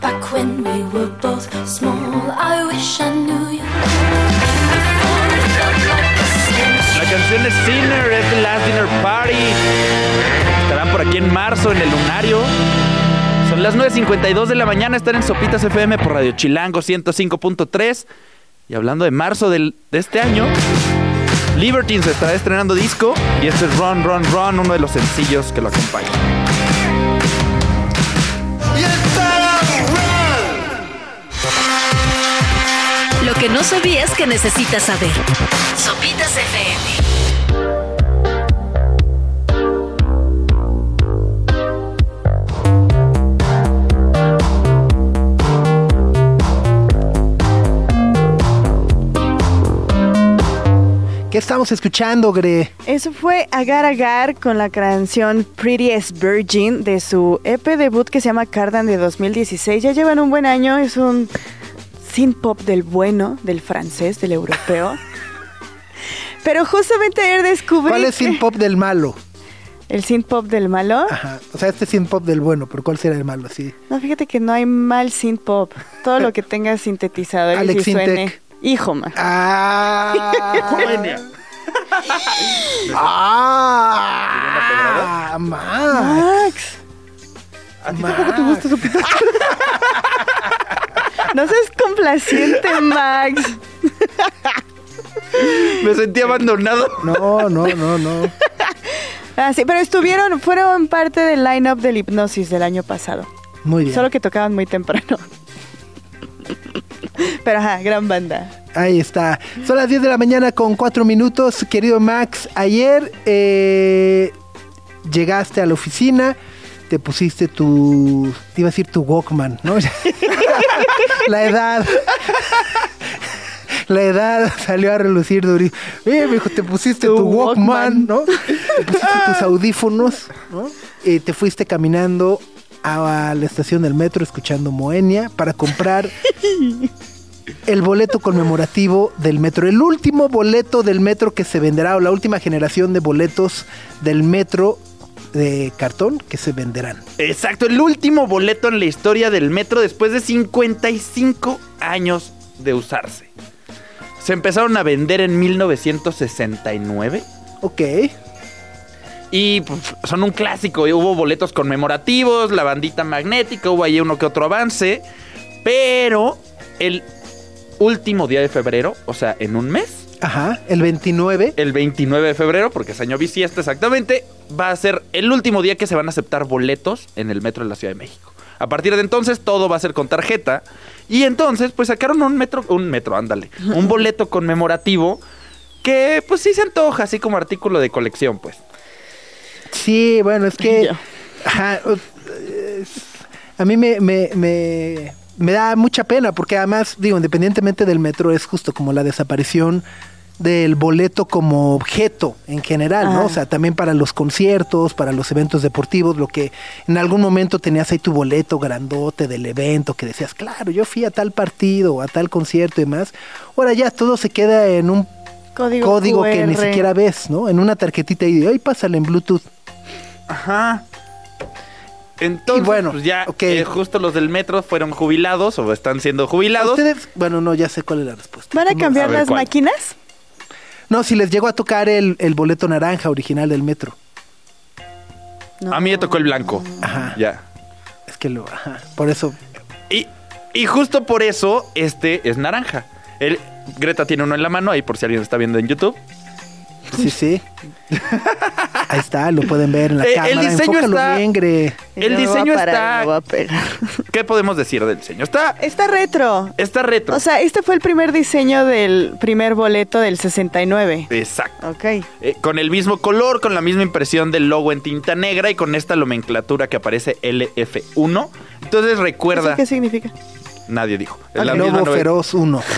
back when we were both small. I wish I knew you before it felt like a sin. La canción es Sinner, es The Last Dinner Party. Estarán por aquí en marzo en el Lunario. Son las 9.52 de la mañana, están en Sopitas FM por Radio Chilango 105.3. Y hablando de marzo del- de este año, Libertines estará estrenando disco y este es Run, Run, Run, uno de los sencillos que lo acompañan. Lo que no sabías que necesitas saber. Sopitas FM. ¿Qué estamos escuchando, Gre? Eso fue Agar Agar con la canción Prettiest Virgin de su EP debut que se llama Cardan de 2016. Ya llevan un buen año, es un synth pop del bueno, del francés, del europeo. Pero justamente ayer descubrí ¿Cuál es synth pop del malo? el synth pop del malo. Ajá. O sea, este es synth pop del bueno, pero ¿cuál será el malo? Sí. No, fíjate que no hay mal synth pop. Todo lo que tenga sintetizadores Alex y suene. Hijo, ma. Ah. ah. Max. Max. Max. No seas complaciente, Max. Me sentí abandonado. No, no, no, no. Ah, sí, pero estuvieron, fueron parte del line-up del hipnosis del año pasado. Muy bien. Solo que tocaban muy temprano. Pero ajá, gran banda. Ahí está. Son las 10 de la mañana con 4 minutos. Querido Max, ayer eh, llegaste a la oficina, te pusiste tu, te iba a decir tu Walkman, ¿no? la edad. La edad salió a relucir durísimo. Eh, me dijo, te pusiste tu, Tu Walkman, Walkman. ¿no? Te pusiste tus audífonos, ¿no? Y te fuiste caminando a la estación del metro escuchando Moenia para comprar el boleto conmemorativo del metro. El último boleto del metro que se venderá, o la última generación de boletos del metro de cartón que se venderán. Exacto, el último boleto en la historia del metro después de 55 años de usarse. Se empezaron a vender en 1969 Ok. Y pues, son un clásico. y Hubo boletos conmemorativos, la bandita magnética, hubo ahí uno que otro avance, pero el último día de febrero, o sea, en un mes, Ajá. El 29. el 29 de febrero, porque es año bisiesto exactamente, va a ser el último día que se van a aceptar boletos en el metro de la Ciudad de México. A partir de entonces todo va a ser con tarjeta. Y entonces, pues sacaron un metro, un metro, ándale, un boleto conmemorativo que pues sí se antoja, así como artículo de colección, pues. Sí, bueno, es que. Ajá, a mí me, me, me, me da mucha pena porque además, digo, independientemente del metro, es justo como la desaparición del boleto como objeto en general, ¿no? O sea, también para los conciertos, para los eventos deportivos, lo que en algún momento tenías ahí tu boleto grandote del evento que decías, claro, yo fui a tal partido o a tal concierto y demás. Ahora ya todo se queda en un Código, código que ni siquiera ves, ¿no? En una tarjetita y de, ay, pásale en Bluetooth. Ajá. Entonces, Y bueno, pues ya eh, justo los del metro fueron jubilados o están siendo jubilados. Ustedes, bueno, no, ya sé cuál es la respuesta. ¿Van a cambiar a ver, las ¿cuál? máquinas? No, si les llegó a tocar el, el boleto naranja original del metro. No. A mí me tocó el blanco. Ajá. Ya. Es que lo, ajá, por eso. Y, y justo por eso este es naranja. El, Greta tiene uno en la mano ahí por si alguien está viendo en YouTube. Sí, sí. Ahí está, lo pueden ver en la Eh, el cámara. diseño Enfócalo está- bien, Gre. El No diseño parar, está- a pegar. ¿Qué podemos decir del diseño? Está, Está retro. está retro. O sea, este fue el primer diseño del primer boleto del 69. Exacto. Ok. Eh, con el mismo color, con la misma impresión del logo en tinta negra y con esta nomenclatura que aparece LF1. Entonces ¿Eso recuerda, qué significa? nadie dijo. El misma Lobo Feroz 1.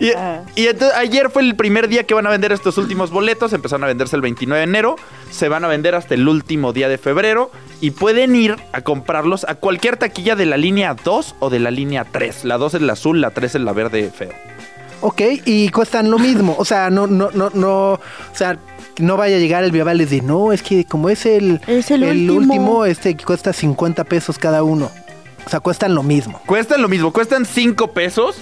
Y, y entonces ayer fue el primer día que van a vender estos últimos boletos. Empezaron a venderse el 29 de enero. Se van a vender hasta el último día de febrero. Y pueden ir a comprarlos a cualquier taquilla de la línea 2 o de la línea 3. La 2 es la azul, la 3 es la verde feo. Ok, y cuestan lo mismo. O sea, no, no, no, no. O sea, no vaya a llegar el Vival y decir, no, es que como es el, Es el último. último, este cuesta 50 pesos cada uno. O sea, cuestan lo mismo. Cuestan lo mismo, cuestan 5 pesos.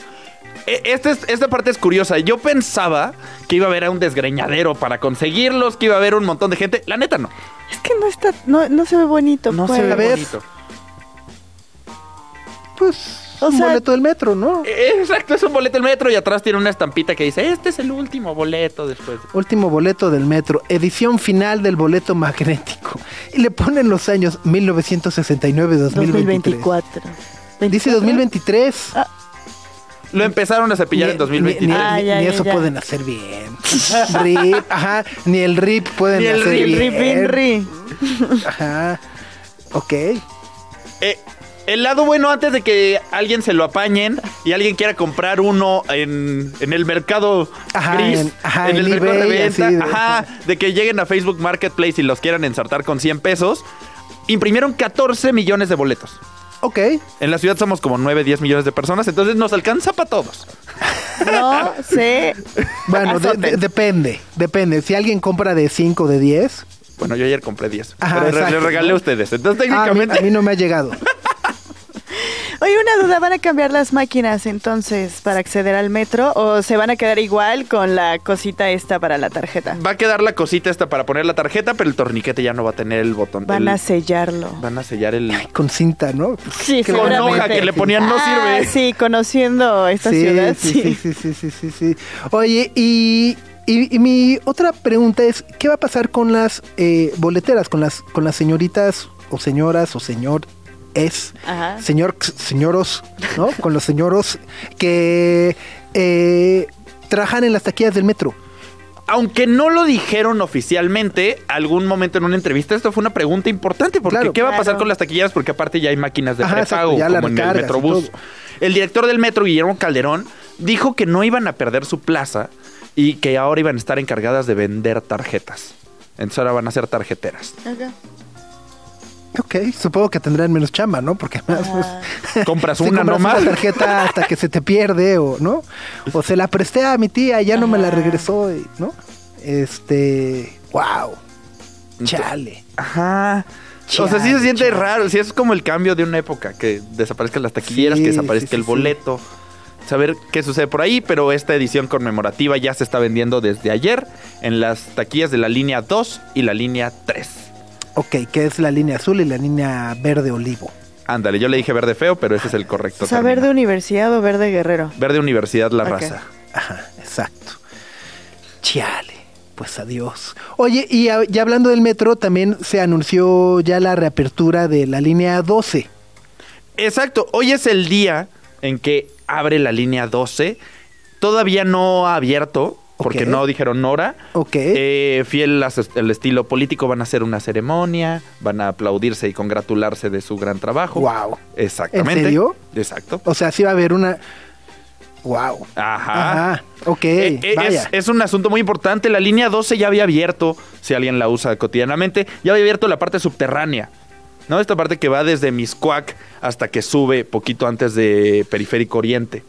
Este es- esta parte es curiosa. Yo pensaba que iba a haber un desgreñadero para conseguirlos, que iba a haber un montón de gente. La neta no. Es que no está, no, no se ve bonito. No pues. se ve A ver. bonito. Pues, O un sea- boleto del metro, ¿no? Eh, Exacto, es un boleto del metro y atrás tiene una estampita que dice, este es el último boleto después. Último boleto del metro, edición final del boleto magnético. Y le ponen los años 1969-2023. 2024. Dice 2023. Lo empezaron a cepillar en Ni- 2023. Ni, ni- Ah, ni ya, ya, eso ya. pueden hacer bien. RIP, ajá. Ni el RIP pueden Ni el hacer RIP, bien. Rin, rin. Ajá. Ok. Eh, el lado bueno antes de que alguien se lo apañen y alguien quiera comprar uno en, en el mercado Ajá, gris, en- ajá, en el mercado de venta, de- ajá, de que lleguen a Facebook Marketplace y los quieran ensartar con 100 pesos, imprimieron 14 millones de boletos. Ok. En la ciudad somos como 9, 10 millones de personas, entonces nos alcanza para todos. No sé. Bueno, de- de- depende. Depende. Si alguien compra de 5 de 10. Bueno, yo ayer compré 10, Ajá, pero les regalé a ustedes. Entonces Ah, a, mí, técnicamente... a mí no me ha llegado. Oye, una duda, ¿van a cambiar las máquinas entonces para acceder al metro o se van a quedar igual con la cosita esta para la tarjeta? Va a quedar la cosita esta para poner la tarjeta, pero el torniquete ya no va a tener el botón. Van el- a sellarlo. van a sellar el... Con cinta, ¿no? Sí, Con hoja que le ponían no Ah, sirve. sí, conociendo esta ciudad, sí, sí. sí, sí, sí, sí, sí, sí. Oye, y, y- y mi otra pregunta es, ¿qué va a pasar con las eh, boleteras, con las, con las señoritas o señoras o señor es, Ajá. señor, señoros, ¿no? con los señoros que eh, trabajan en las taquillas del metro. Aunque no lo dijeron oficialmente, algún momento en una entrevista, esto fue una pregunta importante, porque Claro. ¿qué va a pasar con las taquilleras? Porque aparte ya hay máquinas de Ajá, prepago, exacto, como en el Metrobús. El director del metro, Guillermo Calderón, dijo que no iban a perder su plaza y que ahora iban a estar encargadas de vender tarjetas. Entonces ahora van a ser tarjeteras. Ajá. Ok, supongo que tendrán menos chamba, ¿no? Porque además, Ah. pues, Compras si una compras nomás. una tarjeta hasta que se te pierde, o ¿no? O se la presté a mi tía y ya no me la regresó, y, ¿no? Este, wow, chale. Ajá. o sea, sí se siente chale. raro. Sí, es como el cambio de una época. Que desaparezcan las taquilleras, Sí, que desaparezca sí, sí, el sí. boleto. Saber qué sucede por ahí. Pero esta edición conmemorativa ya se está vendiendo desde ayer en las taquillas de la línea 2 y la línea 3. Ok, que es la línea azul y la línea verde olivo. Ándale, yo le dije verde feo, pero ese es el correcto. O sea, término. verde universidad o verde guerrero. Verde Universidad La. Raza. Ajá, exacto. Chale, pues adiós. Oye, y ya hablando del metro, también se anunció ya la reapertura de la línea 12. Exacto, hoy es el día en que abre la línea 12. Todavía no ha abierto. Porque no dijeron hora. Ok. Eh, fiel al estilo político, van a hacer una ceremonia, van a aplaudirse y congratularse de su gran trabajo. Wow. Exactamente. ¿En serio? Exacto. O sea, sí va a haber una. Wow. Ajá. Ajá. Ok. Eh, eh, vaya. es, es un asunto muy importante. La línea 12 ya había abierto, si alguien la usa cotidianamente, ya había abierto la parte subterránea. ¿No? Esta parte que va desde Miscuac hasta que sube poquito antes de Periférico Oriente.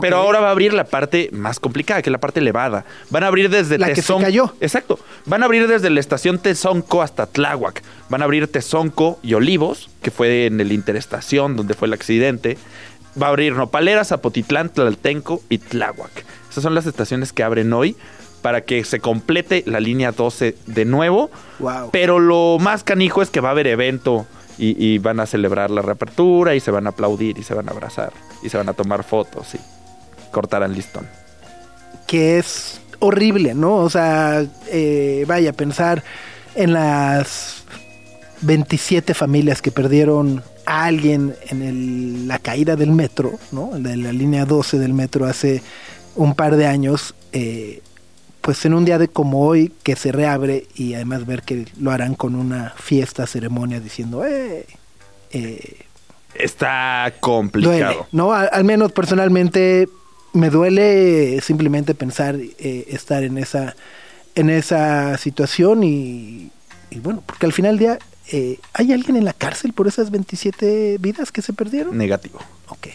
Pero ahora va a abrir la parte más complicada, que es la parte elevada. Van a abrir desde La que se Tezonco. cayó. Exacto. Van a abrir desde la estación Tezonco hasta Tláhuac. Van a abrir Tezonco y Olivos, que fue en el Interestación donde fue el accidente. Va a abrir Nopaleras, Zapotitlán, Tlaltenco y Tláhuac. Esas son las estaciones que abren hoy para que se complete la línea 12 de nuevo. Wow. Pero lo más canijo es que va a haber evento y, y van a celebrar la reapertura y se van a aplaudir y se van a abrazar y se van a tomar fotos y cortarán listón. que es horrible, ¿no? O sea, eh, vaya, pensar en las 27 familias que perdieron a alguien en el- la caída del metro, ¿no? De la línea 12 del metro hace un par de años, eh, pues en un día de como hoy que se reabre y además ver que lo harán con una fiesta, ceremonia diciendo, eh, eh, Está complicado. duele, ¿no? Al, al menos personalmente me duele simplemente pensar eh, estar en esa en esa situación y, y bueno, porque al final del día eh, ¿hay alguien en la cárcel por esas 27 vidas que se perdieron? Negativo. Ok.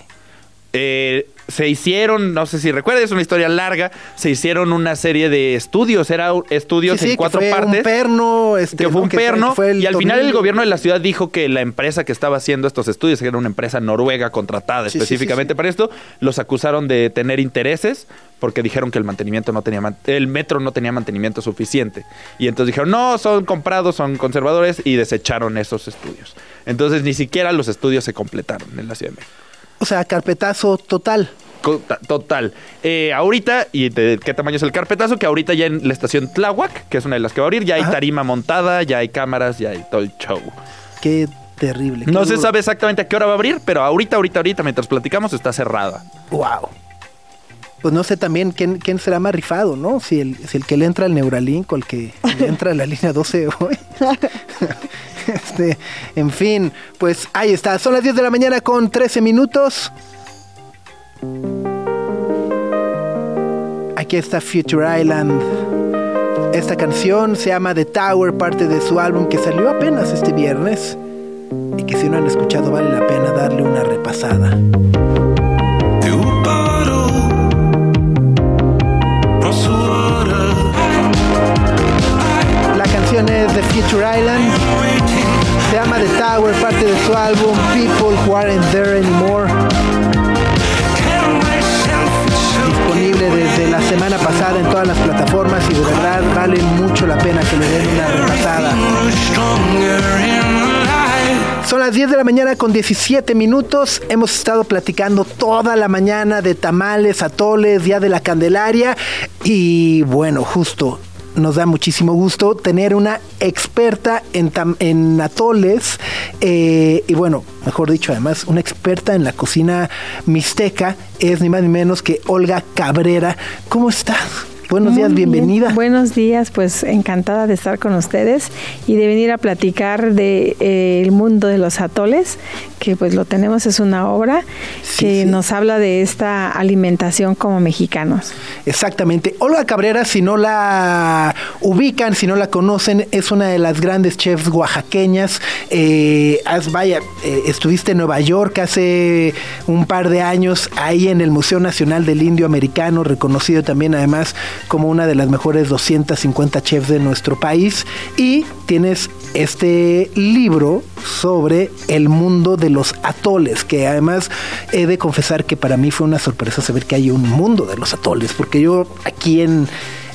Eh, se hicieron, no sé si recuerdas, es una historia larga, se hicieron una serie de estudios, era estudios Sí, sí, en cuatro que fue partes. un perno, este, que fue un Que perno fue y al final el gobierno de la ciudad dijo que la empresa que estaba haciendo estos estudios, que era una empresa noruega contratada Sí, específicamente para esto, los acusaron de tener intereses porque dijeron que el mantenimiento no tenía el metro no tenía mantenimiento suficiente. Y entonces dijeron no son comprados son conservadores y desecharon esos estudios. Entonces ni siquiera los estudios se completaron en la Ciudad de México O sea, carpetazo total. Total. Eh, ahorita, ¿y de qué tamaño es el carpetazo? Que ahorita ya en la estación Tláhuac, que es una de las que va a abrir, ya hay Ajá. tarima montada, ya hay cámaras, ya hay todo el show. Qué terrible. qué No se sabe exactamente a qué hora va a abrir, pero ahorita, ahorita, ahorita, mientras platicamos, está cerrada. Wow. Pues no sé también quién, quién será más rifado, ¿no? Si el, si el que le entra al Neuralink o el que le entra a la línea 12 hoy. este, en fin, pues ahí está. Son las 10 de la mañana con 13 minutos. Aquí está Future Island. Esta canción se llama The Tower, parte de su álbum que salió apenas este viernes. Y que si no han escuchado vale la pena darle una repasada. Es de Future Island. Se llama The Tower, parte de su álbum People Who Aren't There Anymore. Disponible desde la semana pasada en todas las plataformas y de verdad vale mucho la pena que le den una repasada. Son las 10 de la mañana con 17 minutos. Hemos estado platicando toda la mañana de tamales, atoles, Día de la Candelaria. Y bueno, justo nos da muchísimo gusto tener una experta en, en atoles. eh, y bueno, mejor dicho, además, una experta en la cocina mixteca. Es ni más ni menos que Olga Cabrera. ¿Cómo estás? Buenos días, bien. bienvenida. Buenos días, pues encantada de estar con ustedes y de venir a platicar de eh, el mundo de los atoles, que pues lo tenemos es una obra Sí, que sí. nos habla de esta alimentación como mexicanos. Exactamente. Olga Cabrera, si no la ubican, si no la conocen, es una de las grandes chefs oaxaqueñas. Eh, vaya, eh, estuviste en Nueva York hace un par de años, ahí en el Museo Nacional del Indio Americano, reconocido también además como una de las mejores 250 chefs de nuestro país. Y tienes este libro sobre el mundo de los atoles, que además he de confesar que para mí fue una sorpresa saber que hay un mundo de los atoles, porque yo aquí en,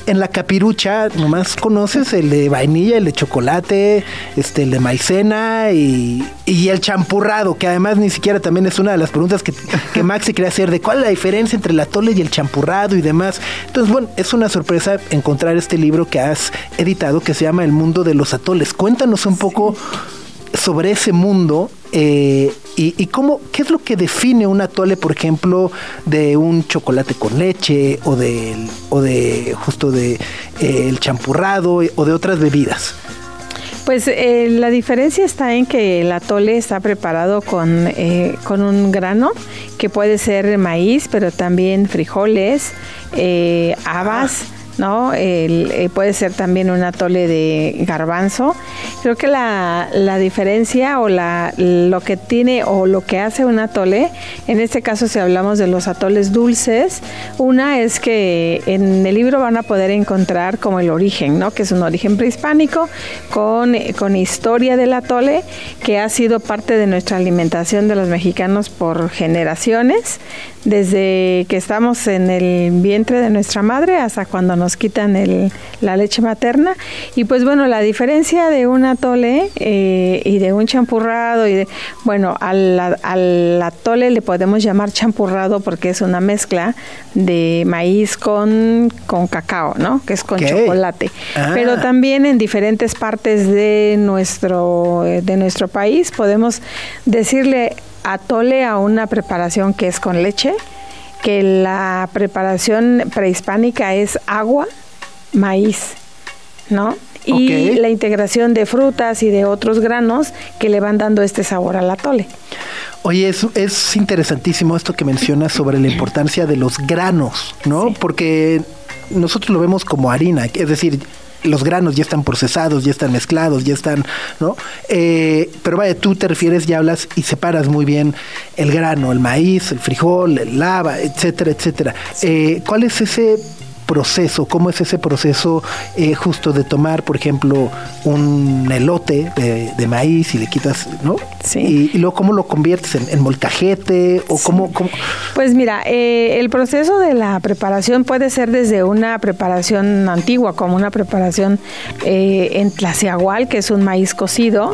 en la capirucha nomás conoces el de vainilla, el de chocolate, este, el de maicena y, y el champurrado, que además ni siquiera también es una de las preguntas que, que Maxi quería hacer, de cuál es la diferencia entre el atole y el champurrado y demás. Entonces, bueno, es una sorpresa encontrar este libro que has editado que se llama El mundo de los atoles. Cuéntanos un poco sobre ese mundo eh, y, y cómo, qué es lo que define un atole, por ejemplo, de un chocolate con leche o de, o de justo de eh, el champurrado o de otras bebidas. Pues eh, la diferencia está en que el atole está preparado con, eh, con un grano que puede ser maíz, pero también frijoles, eh, habas. ¿No? Eh, puede ser también un atole de garbanzo. Creo que la, la diferencia o la, lo que tiene o lo que hace un atole, en este caso si hablamos de los atoles dulces, una es que en el libro van a poder encontrar como el origen, ¿no? Que es un origen prehispánico con, con historia del atole que ha sido parte de nuestra alimentación de los mexicanos por generaciones, desde que estamos en el vientre de nuestra madre hasta cuando nos quitan el- la leche materna. Y pues bueno, la diferencia de un atole eh, y de un champurrado y de, bueno, al, al atole le podemos llamar champurrado porque es una mezcla de maíz con, con cacao, ¿no? Que es con chocolate. Ah. Pero también en diferentes partes de nuestro, eh, de nuestro país podemos decirle atole a una preparación que es con leche, que la preparación prehispánica es agua, maíz, ¿no? Y la integración de frutas y de otros granos que le van dando este sabor al atole. Oye, es, es interesantísimo esto que mencionas sobre la importancia de los granos, ¿no? Porque nosotros lo vemos como harina, es decir, los granos ya están procesados, ya están mezclados, ya están, ¿no? Eh, pero vaya, tú te refieres y hablas y separas muy bien el grano, el maíz, el frijol, el lava, etcétera, etcétera. Eh, ¿Cuál es ese proceso? ¿Cómo es ese proceso eh, justo de tomar, por ejemplo, un elote de, de maíz y le quitas, ¿no? Sí. Y, y luego cómo lo conviertes en, en molcajete o cómo, cómo- Pues mira, eh, el proceso de la preparación puede ser desde una preparación antigua, como una preparación eh, en tlaciagual, que es un maíz cocido,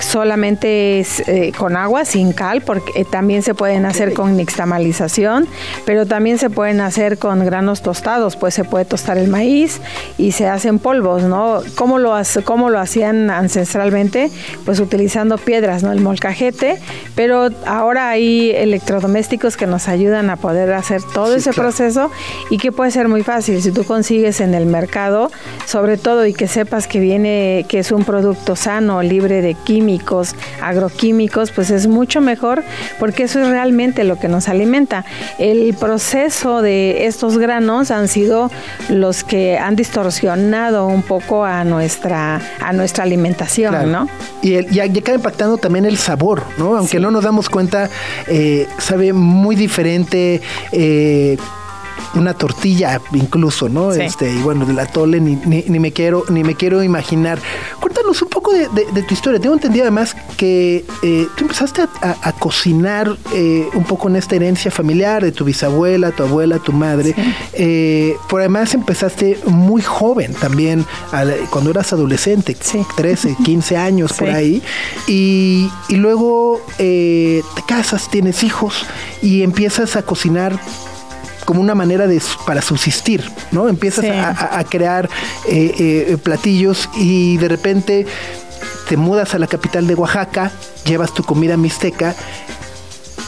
solamente es, eh, con agua, sin cal, porque eh, también se pueden hacer con nixtamalización, pero también se pueden hacer con granos tostados, pues se puede tostar el maíz y se hacen polvos, ¿no? ¿Cómo lo, hace- cómo lo hacían ancestralmente? Pues utilizando piedras, ¿no? El molcajete, pero ahora hay electrodomésticos que nos ayudan a poder hacer todo Sí, ese claro. proceso y que puede ser muy fácil si tú consigues en el mercado, sobre todo y que sepas que viene, que es un producto sano, libre de químicos, agroquímicos, pues es mucho mejor porque eso es realmente lo que nos alimenta. El proceso de estos granos han sido los que han distorsionado un poco a nuestra a nuestra alimentación, Claro. ¿no? Y, el, y acaba impactando también el sabor, ¿no? Aunque Sí. no nos damos cuenta, eh, sabe muy diferente. eh, una tortilla incluso, ¿no? Sí. Este, y bueno, del atole ni, ni, ni me quiero, ni me quiero imaginar. Cuéntanos un poco de, de- de tu historia. Tengo entendido además que eh, tú empezaste a, a- a cocinar eh, un poco en esta herencia familiar de tu bisabuela, tu abuela, tu madre. Eh, por además empezaste muy joven también, al- cuando eras adolescente, Sí. 13, 15 años por Sí. ahí. Y, y luego eh, te casas, tienes hijos y empiezas a cocinar como una manera de para subsistir, ¿no? Empiezas Sí. a, a- a crear eh, eh, platillos y de repente te mudas a la capital de Oaxaca, llevas tu comida mixteca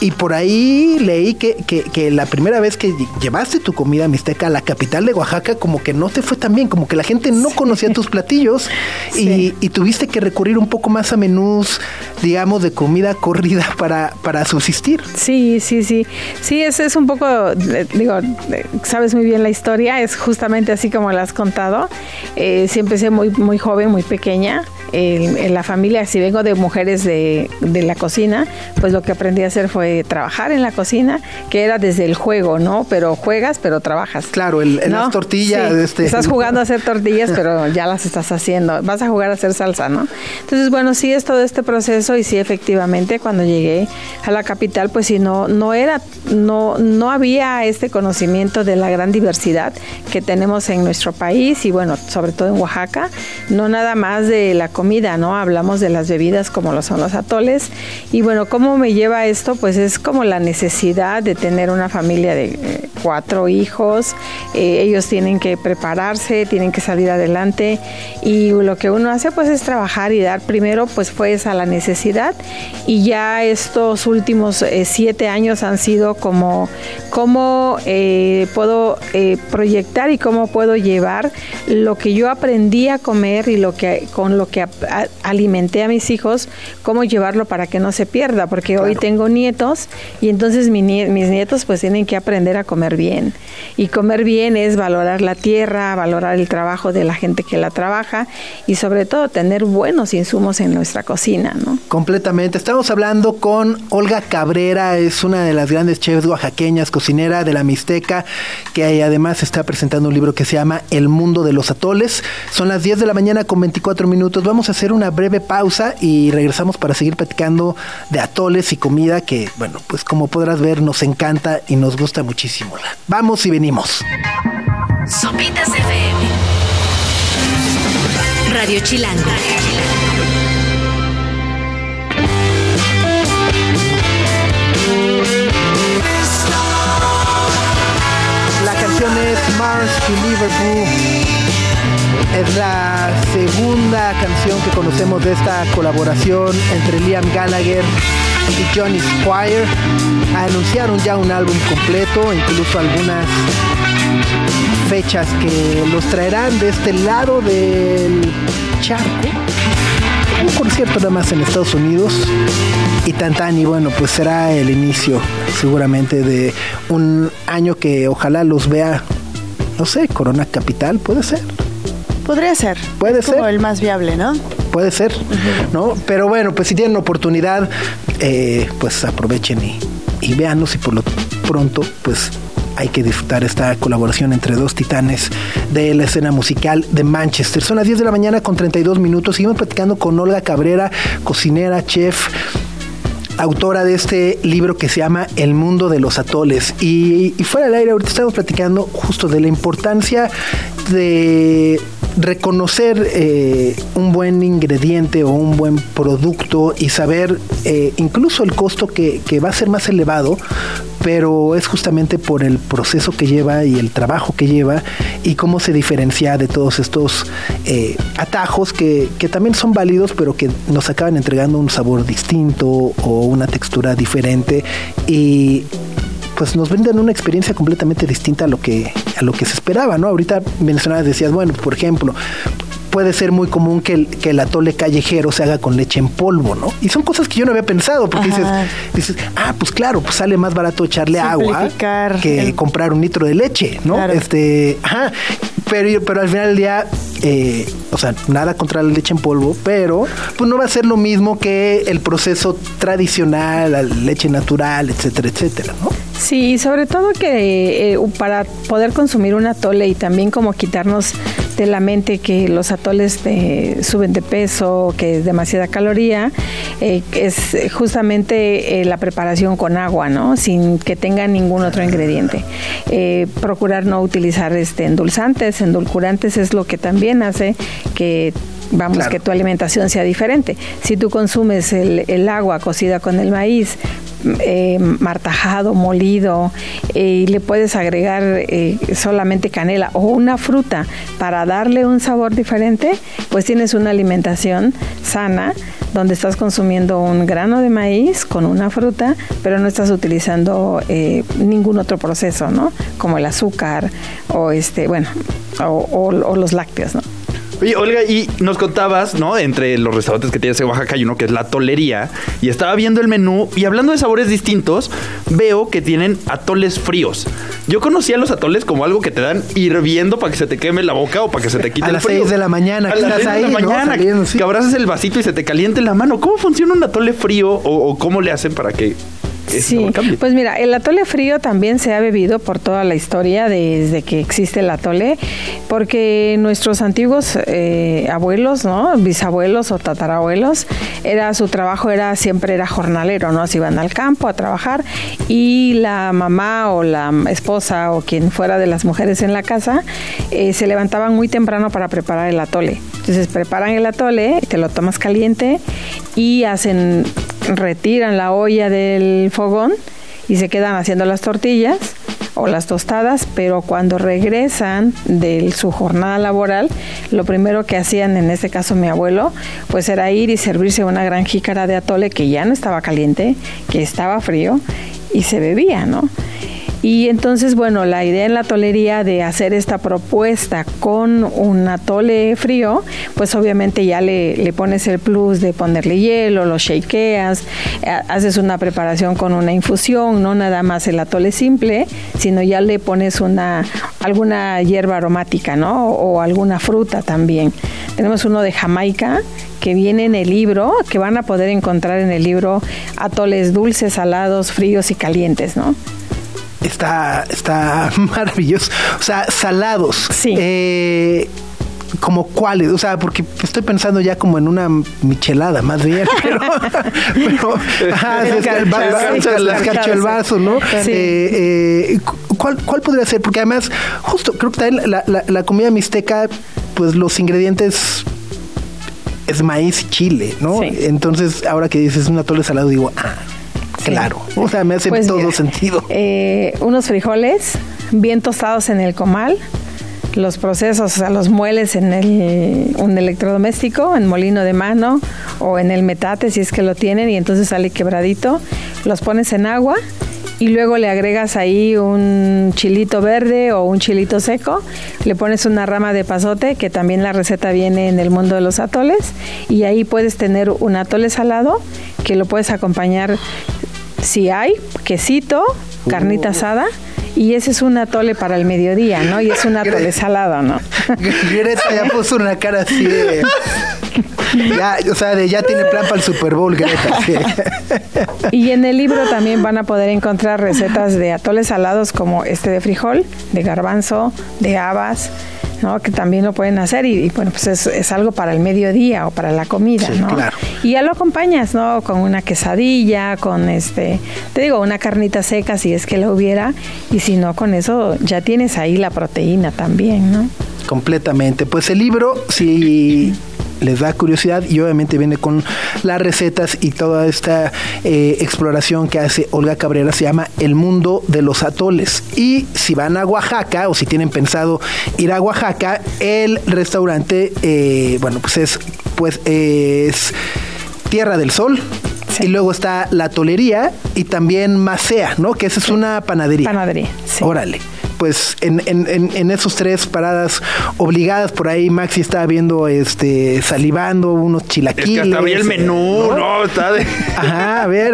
y por ahí leí que, que- que la primera vez que lle- llevaste tu comida mixteca a la capital de Oaxaca, como que no te fue tan bien, como que la gente no conocía tus platillos y, Sí. y tuviste que recurrir un poco más a menús, digamos, de comida corrida para, para subsistir. Sí, sí, sí. Sí, es, es un poco, eh, digo, eh, sabes muy bien la historia, es justamente así como la has contado. Eh, sí empecé muy, muy joven, muy pequeña. En, en la familia, si vengo de mujeres de, de la cocina, pues lo que aprendí a hacer fue trabajar en la cocina, que era desde el juego, ¿no? Pero juegas, pero trabajas. Claro, el, el ¿no? las tortillas. Sí, este, Estás jugando a hacer tortillas, pero ya las estás haciendo. Vas a jugar a hacer salsa, ¿no? Entonces, bueno, sí es todo este proceso y sí, efectivamente, cuando llegué a la capital, pues sí, no, no era, no, no había este conocimiento de la gran diversidad que tenemos en nuestro país y bueno, sobre todo en Oaxaca, no nada más de la comida, ¿no? Hablamos de las bebidas como lo son los atoles y bueno, ¿cómo me lleva esto? Pues es como la necesidad de tener una familia de eh, cuatro hijos. Eh, ellos tienen que prepararse, tienen que salir adelante. Y lo que uno hace pues es trabajar y dar primero pues fue esa la necesidad. Y ya estos últimos eh, siete años han sido como cómo eh, puedo eh, proyectar y cómo puedo llevar lo que yo aprendí a comer y lo que con lo que a- a- alimenté a mis hijos, cómo llevarlo para que no se pierda, porque hoy tengo nietos y entonces mis nietos pues tienen que aprender a comer bien. Y comer bien es valorar la tierra, valorar el trabajo de la gente que la trabaja y sobre todo tener buenos insumos en nuestra cocina, ¿no? Completamente. Estamos hablando con Olga Cabrera, es una de las grandes chefs oaxaqueñas, cocinera de la Mixteca, que además está presentando un libro que se llama El mundo de los atoles. Son las 10 de la mañana con 24 minutos. Vamos a hacer una breve pausa y regresamos para seguir platicando de atoles y comida que, bueno, pues como podrás ver, nos encanta y nos gusta muchísimo. Vamos y venimos. Sopitas FM. Radio Chilango. La canción es Mars to Liverpool. Es la segunda canción que conocemos de esta colaboración entre Liam Gallagher y Johnny Squire. Anunciaron ya un álbum completo, incluso algunas fechas que los traerán de este lado del charco. Un concierto nada más en Estados Unidos y Tantan y bueno pues será el inicio seguramente de un año que ojalá los vea no sé Corona Capital puede ser Podría ser. Puede Es como ser. el más viable, ¿no? puede ser no pero bueno pues si tienen oportunidad eh, pues aprovechen y, y véanlos y por lo pronto pues hay que disfrutar esta colaboración entre dos titanes de la escena musical de Manchester. Son las 10 de la mañana con 32 minutos. Seguimos platicando con Olga Cabrera, cocinera, chef, autora de este libro que se llama El mundo de los atoles. Y, y fuera del aire, ahorita estamos platicando justo de la importancia de reconocer eh, un buen ingrediente o un buen producto y saber eh, incluso el costo que, que va a ser más elevado, pero es justamente por el proceso que lleva y el trabajo que lleva y cómo se diferencia de todos estos eh, atajos que, que también son válidos, pero que nos acaban entregando un sabor distinto o una textura diferente. Y pues nos brindan una experiencia completamente distinta a lo que a lo que se esperaba, ¿no? Ahorita mencionabas, decías, bueno, por ejemplo, puede ser muy común que el, que el atole callejero se haga con leche en polvo, ¿no? Y son cosas que yo no había pensado, porque dices, dices, ah, pues claro, pues sale más barato echarle agua que el- comprar un litro de leche, ¿no? Claro. Este, ajá, pero, pero al final del día, eh, o sea, nada contra la leche en polvo, pero pues no va a ser lo mismo que el proceso tradicional, la leche natural, etcétera, etcétera, ¿no? Sí, sobre todo que eh, para poder consumir un atole y también como quitarnos de la mente que los atoles eh, suben de peso, que es demasiada caloría, eh, es justamente eh, la preparación con agua, ¿no? Sin que tenga ningún otro ingrediente. Procurar no utilizar este endulzantes, endulcurantes es lo que también hace que vamos, Claro. que tu alimentación sea diferente. Si tú consumes el, el agua cocida con el maíz, eh, martajado, molido, eh, y le puedes agregar eh, solamente canela o una fruta para darle un sabor diferente, pues tienes una alimentación sana donde estás consumiendo un grano de maíz con una fruta, pero no estás utilizando eh, ningún otro proceso, ¿no? Como el azúcar o este, bueno, o, o- o los lácteos, ¿no? Oye, Olga, y nos contabas, ¿no? Entre los restaurantes que tienes en Oaxaca hay uno que es la tolería. Y estaba viendo el menú y hablando de sabores distintos, veo que tienen atoles fríos. Yo conocía los atoles como algo que te dan hirviendo para que se te queme la boca o para que se te quite A el las frío. seis de la mañana, A las estás seis de ahí, la ¿no? mañana, Saliendo, sí. que abrazas el vasito y se te caliente la mano. ¿Cómo funciona un atole frío o, o cómo le hacen para que Sí, pues mira, el atole frío también se ha bebido por toda la historia desde que existe el atole, porque nuestros antiguos eh, abuelos, ¿no? bisabuelos o tatarabuelos, era su trabajo era siempre era jornalero, ¿no? Se iban al campo a trabajar y la mamá o la esposa o quien fuera de las mujeres en la casa eh, se levantaban muy temprano para preparar el atole. Entonces preparan el atole, te lo tomas caliente y hacen retiran la olla del fogón y se quedan haciendo las tortillas o las tostadas, pero cuando regresan de su jornada laboral, lo primero que hacían, en este caso mi abuelo, pues era ir y servirse una gran jícara de atole que ya no estaba caliente, que estaba frío y se bebía, ¿no? Y entonces, bueno, la idea en la tolería de hacer esta propuesta con un atole frío, pues obviamente ya le, pones el plus de ponerle hielo, lo shakeas, haces una preparación con una infusión, no nada más el atole simple, sino ya le pones una alguna hierba aromática, ¿no? O alguna fruta también. Tenemos uno de Jamaica que viene en el libro, que van a poder encontrar en el libro atoles dulces, salados, fríos y calientes, ¿no? Está, está maravilloso. O sea, salados. Sí. Eh, como cuáles, o sea, porque estoy pensando ya como en una michelada más bien, pero, pero ajá, se escarcha el vaso, ¿no? Sí. Eh, eh, cu- ¿cuál, ¿Cuál podría ser? Porque además, justo creo que también la, la, la comida mixteca, pues los ingredientes es maíz y chile, ¿no? Sí. Entonces, ahora que dices un atole salado, digo, ah, claro. O sea, me hace Pues todo mira, sentido. eh, unos frijoles bien tostados en el comal, los procesos, o sea, los mueles en el, un electrodoméstico, en molino de mano o en el metate si es que lo tienen y entonces sale quebradito, los pones en agua y luego le agregas ahí un chilito verde o un chilito seco, le pones una rama de pasote, que también la receta viene en el mundo de los atoles, y ahí puedes tener un atole salado que lo puedes acompañar si hay, quesito, carnita asada. Y ese es un atole para el mediodía, ¿no? Y es un atole salado, ¿no? Greta ya puso una cara así de... Ya, o sea, de ya tiene plan para el Super Bowl, Greta. sí. Y en el libro también van a poder encontrar recetas de atoles salados como este de frijol, de garbanzo, de habas, ¿no? Que también lo pueden hacer y, y, bueno, pues es, es algo para el mediodía o para la comida, Sí, ¿no? claro. Y ya lo acompañas, ¿no? Con una quesadilla, con este, te digo, una carnita seca si es que la hubiera y si no, con eso ya tienes ahí la proteína también, ¿no? Completamente. Pues el libro, si les da curiosidad y obviamente viene con las recetas y toda esta eh, exploración que hace Olga Cabrera se llama El mundo de los atoles y si van a Oaxaca o si tienen pensado ir a Oaxaca el restaurante eh, bueno pues es pues es Tierra del Sol y luego está la tolería y también Macea, ¿no? Que esa es una panadería. Panadería, sí. Órale. Pues en, en, en, en esos tres paradas obligadas por ahí Maxi estaba viendo este salivando unos Es chilaquiles. que hasta abrí el menú, ¿no? ¿no? Está de... Ajá, a ver.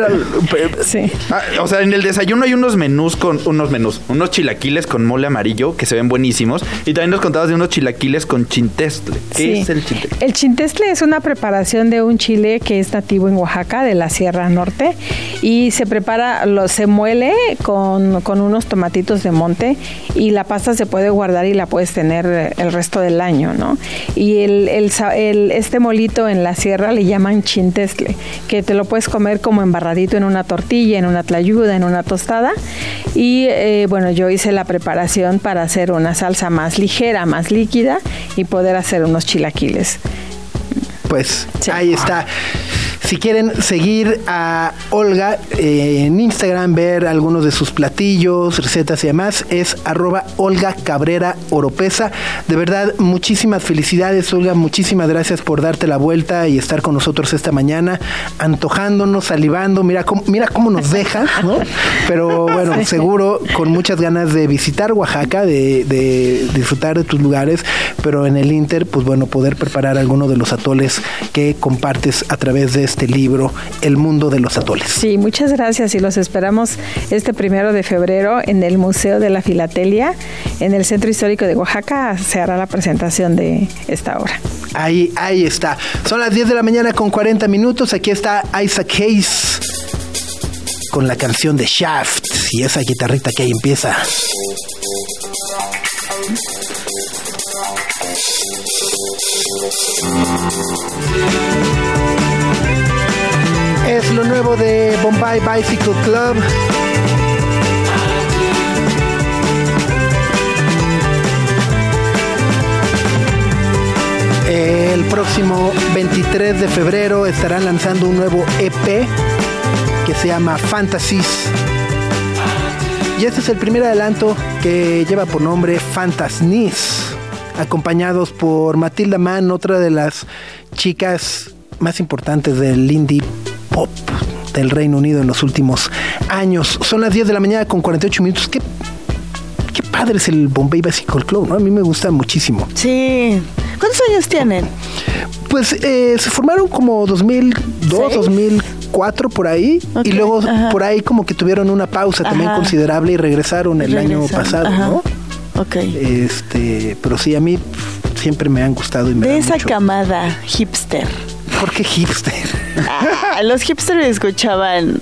Sí. Ah, o sea, en el desayuno hay unos menús con unos menús, unos chilaquiles con mole amarillo que se ven buenísimos y también nos contabas de unos chilaquiles con chintestle. ¿Qué Sí. es el chintestle? El chintestle es una preparación de un chile que es nativo en Oaxaca, de la Sierra Norte, y se prepara, lo, se muele con, con unos tomatitos de monte y la pasta se puede guardar y la puedes tener eh, el resto del año, ¿no? Y el, el este molito en la sierra le llaman chintestle, que te lo puedes comer como embarradito en una tortilla, en una tlayuda, en una tostada. Y eh, bueno, yo hice la preparación para hacer una salsa más ligera, más líquida y poder hacer unos chilaquiles. Pues Sí. ahí está. Si quieren seguir a Olga eh, en Instagram, ver algunos de sus platillos, recetas y demás, es arroba Olga Cabrera Oropesa. De verdad, muchísimas felicidades, Olga. Muchísimas gracias por darte la vuelta y estar con nosotros esta mañana, antojándonos, salivando. Mira cómo, mira cómo nos deja, ¿no? Pero bueno, seguro con muchas ganas de visitar Oaxaca, de, de disfrutar de tus lugares, pero en el Inter, pues bueno, poder preparar alguno de los atoles que compartes a través de este libro, El mundo de los atoles. Sí, muchas gracias y los esperamos este primero de febrero en el Museo de la Filatelia, en el Centro Histórico de Oaxaca. Se hará la presentación de esta obra. Ahí, ahí está. Son las 10 de la mañana con 40 minutos. Aquí está Isaac Hayes con la canción de Shaft y esa guitarrita que ahí empieza. Es lo nuevo de Bombay Bicycle Club. El próximo 23 de febrero estarán lanzando un nuevo EP que se llama Fantasies. Y este es el primer adelanto que lleva por nombre Fantasnis, acompañados por Matilda Mann, otra de las chicas más importantes del indie pop del Reino Unido en los últimos años. Son las 10 de la mañana con 48 minutos. Qué, qué padre es el Bombay Bicycle Club, ¿no? A mí me gusta muchísimo. Sí. ¿Cuántos años tienen? Pues eh, se formaron como 2002, ¿Seis? 2004 por ahí y luego ajá. por ahí como que tuvieron una pausa también considerable y regresaron el año pasado, ajá. ¿no? Ok. Este, pero sí a mí siempre me han gustado y me De esa mucho. camada hipster. ¿Por qué hipster? Ah, los hipsters escuchaban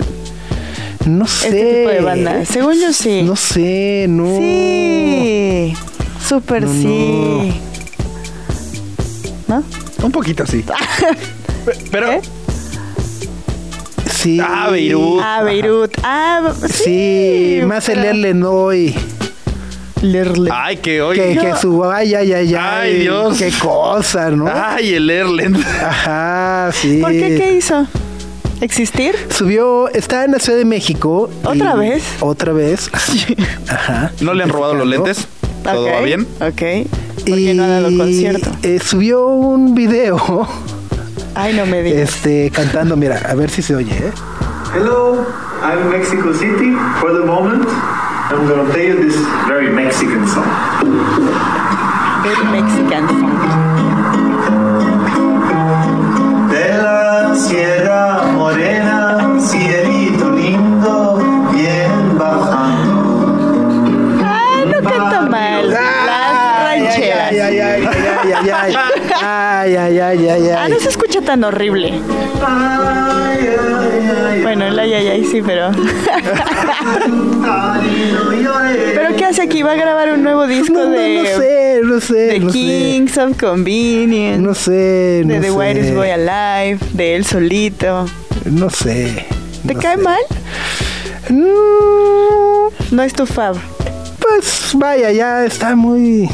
No sé. este tipo de bandas. Según yo sí. No sé, no. Sí. Súper No, sí. ¿No? Un poquito sí. Pero. ¿Eh? Sí. Ah, Beirut. Ah, Beirut. Ah, sí. Sí, más el pero- Erlen hoy. Lerle. Ay, que hoy. Que, que su ay, ay, ay, ay. Ay, Dios. Qué cosa, ¿no? Ay, el Erlen. Ajá, sí. ¿Por qué? ¿Qué hizo? ¿Existir? Subió, está en la Ciudad de México. ¿Otra y- vez? Otra vez. Ajá. ¿No le han robado los lentes? ¿Todo va bien? Ok. Porque no ha dado concierto. eh, subió un video Ay, no me digas. este, cantando, mira, a ver si se oye, ¿eh? Hello, I'm in Mexico City for the moment. I'm gonna play you this very Mexican song. Very Mexican funk. De la Sierra Morena, ay, ay, ay, ay, ay, Ah, no se escucha tan horrible. Ay, ay, ay, Bueno, el ay, ay, ay, sí, pero... ¿Pero qué hace aquí? ¿Va a grabar un nuevo disco No, no, de... no sé, no sé, de no sé. Kings of Convenience? No sé, no de The sé. Whitest Boy Alive, de él solito. No sé. ¿Te no cae sé. mal? Mm, No es tu fab. pues vaya, ya está muy.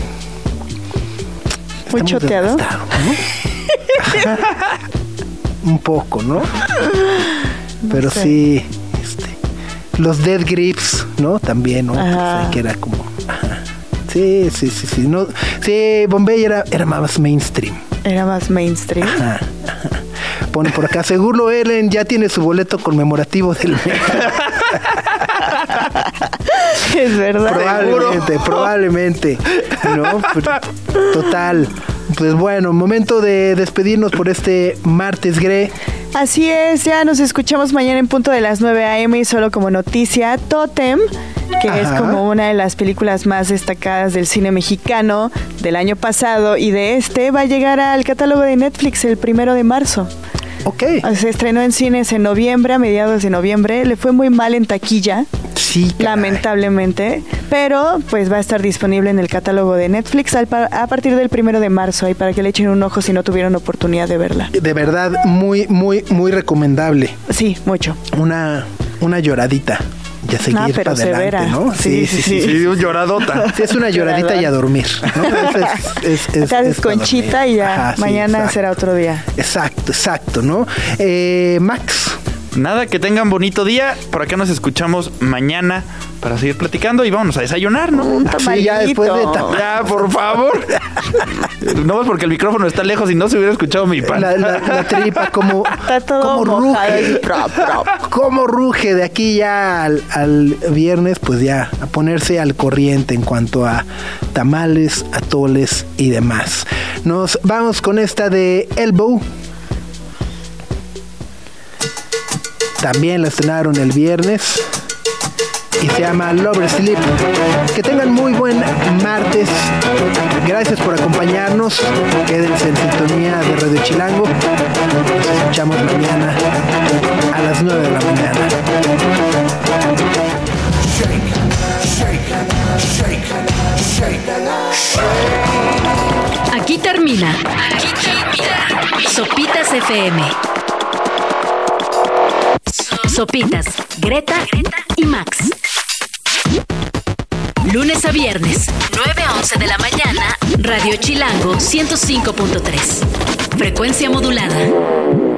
Está choteado. Un poco, ¿no? Pero sé. sí, este, los Dead Grips, ¿no? También, ¿no? Ajá. Que era como. ajá. Sí, sí, sí, sí. No, sí, Bombay era, era más mainstream. Era más mainstream. Ajá, ajá. Pone por acá, seguro Ellen ya tiene su boleto conmemorativo del mes. es verdad. Probablemente, probablemente. ¿No? Total. Pues bueno, momento de despedirnos por este martes Gre. Así es, ya nos escuchamos mañana en punto de las 9 a.m. y solo como noticia, Totem, que es como una de las películas más destacadas del cine mexicano del año pasado y de este, va a llegar al catálogo de Netflix el primero de marzo. Ok. Se estrenó en cines en noviembre, a mediados de noviembre, le fue muy mal en taquilla, Sí, caray. lamentablemente, pero pues va a estar disponible en el catálogo de Netflix al pa- a partir del primero de marzo, ahí para que le echen un ojo si no tuvieron oportunidad de verla. De verdad, muy, muy, muy recomendable. Sí, mucho. Una, una lloradita. Ya seguir Ah, pero para adelante, severa. ¿no? Sí, sí, sí. Sí, un lloradota. Sí, es una lloradita y a dormir. ¿no? Es- es- es- Te haces conchita y ya Ajá, sí, mañana será otro día. Exacto, exacto, ¿no? Eh, Max, Nada, que tengan bonito día. Por acá nos escuchamos mañana para seguir platicando y vámonos a desayunar, ¿no? Un Sí, ya después de. Ya, por favor. No es porque el micrófono está lejos y no se hubiera escuchado mi pan. la, la- la tripa como, Está todo como ruge. prop, prop. Como ruge de aquí ya al, al viernes, pues ya a ponerse al corriente en cuanto a tamales, atoles y demás. Nos vamos con esta de Elbow. También la estrenaron el viernes y se llama Lover Sleep. Que tengan muy buen martes. Gracias por acompañarnos. Quédense en sintonía de Radio Chilango. Nos escuchamos mañana a las 9 de la mañana. Aquí termina. Aquí termina. Sopitas FM. Sopitas, Greta y Max. Lunes a viernes, 9 a 11 de la mañana, Radio Chilango 105.3. Frecuencia modulada.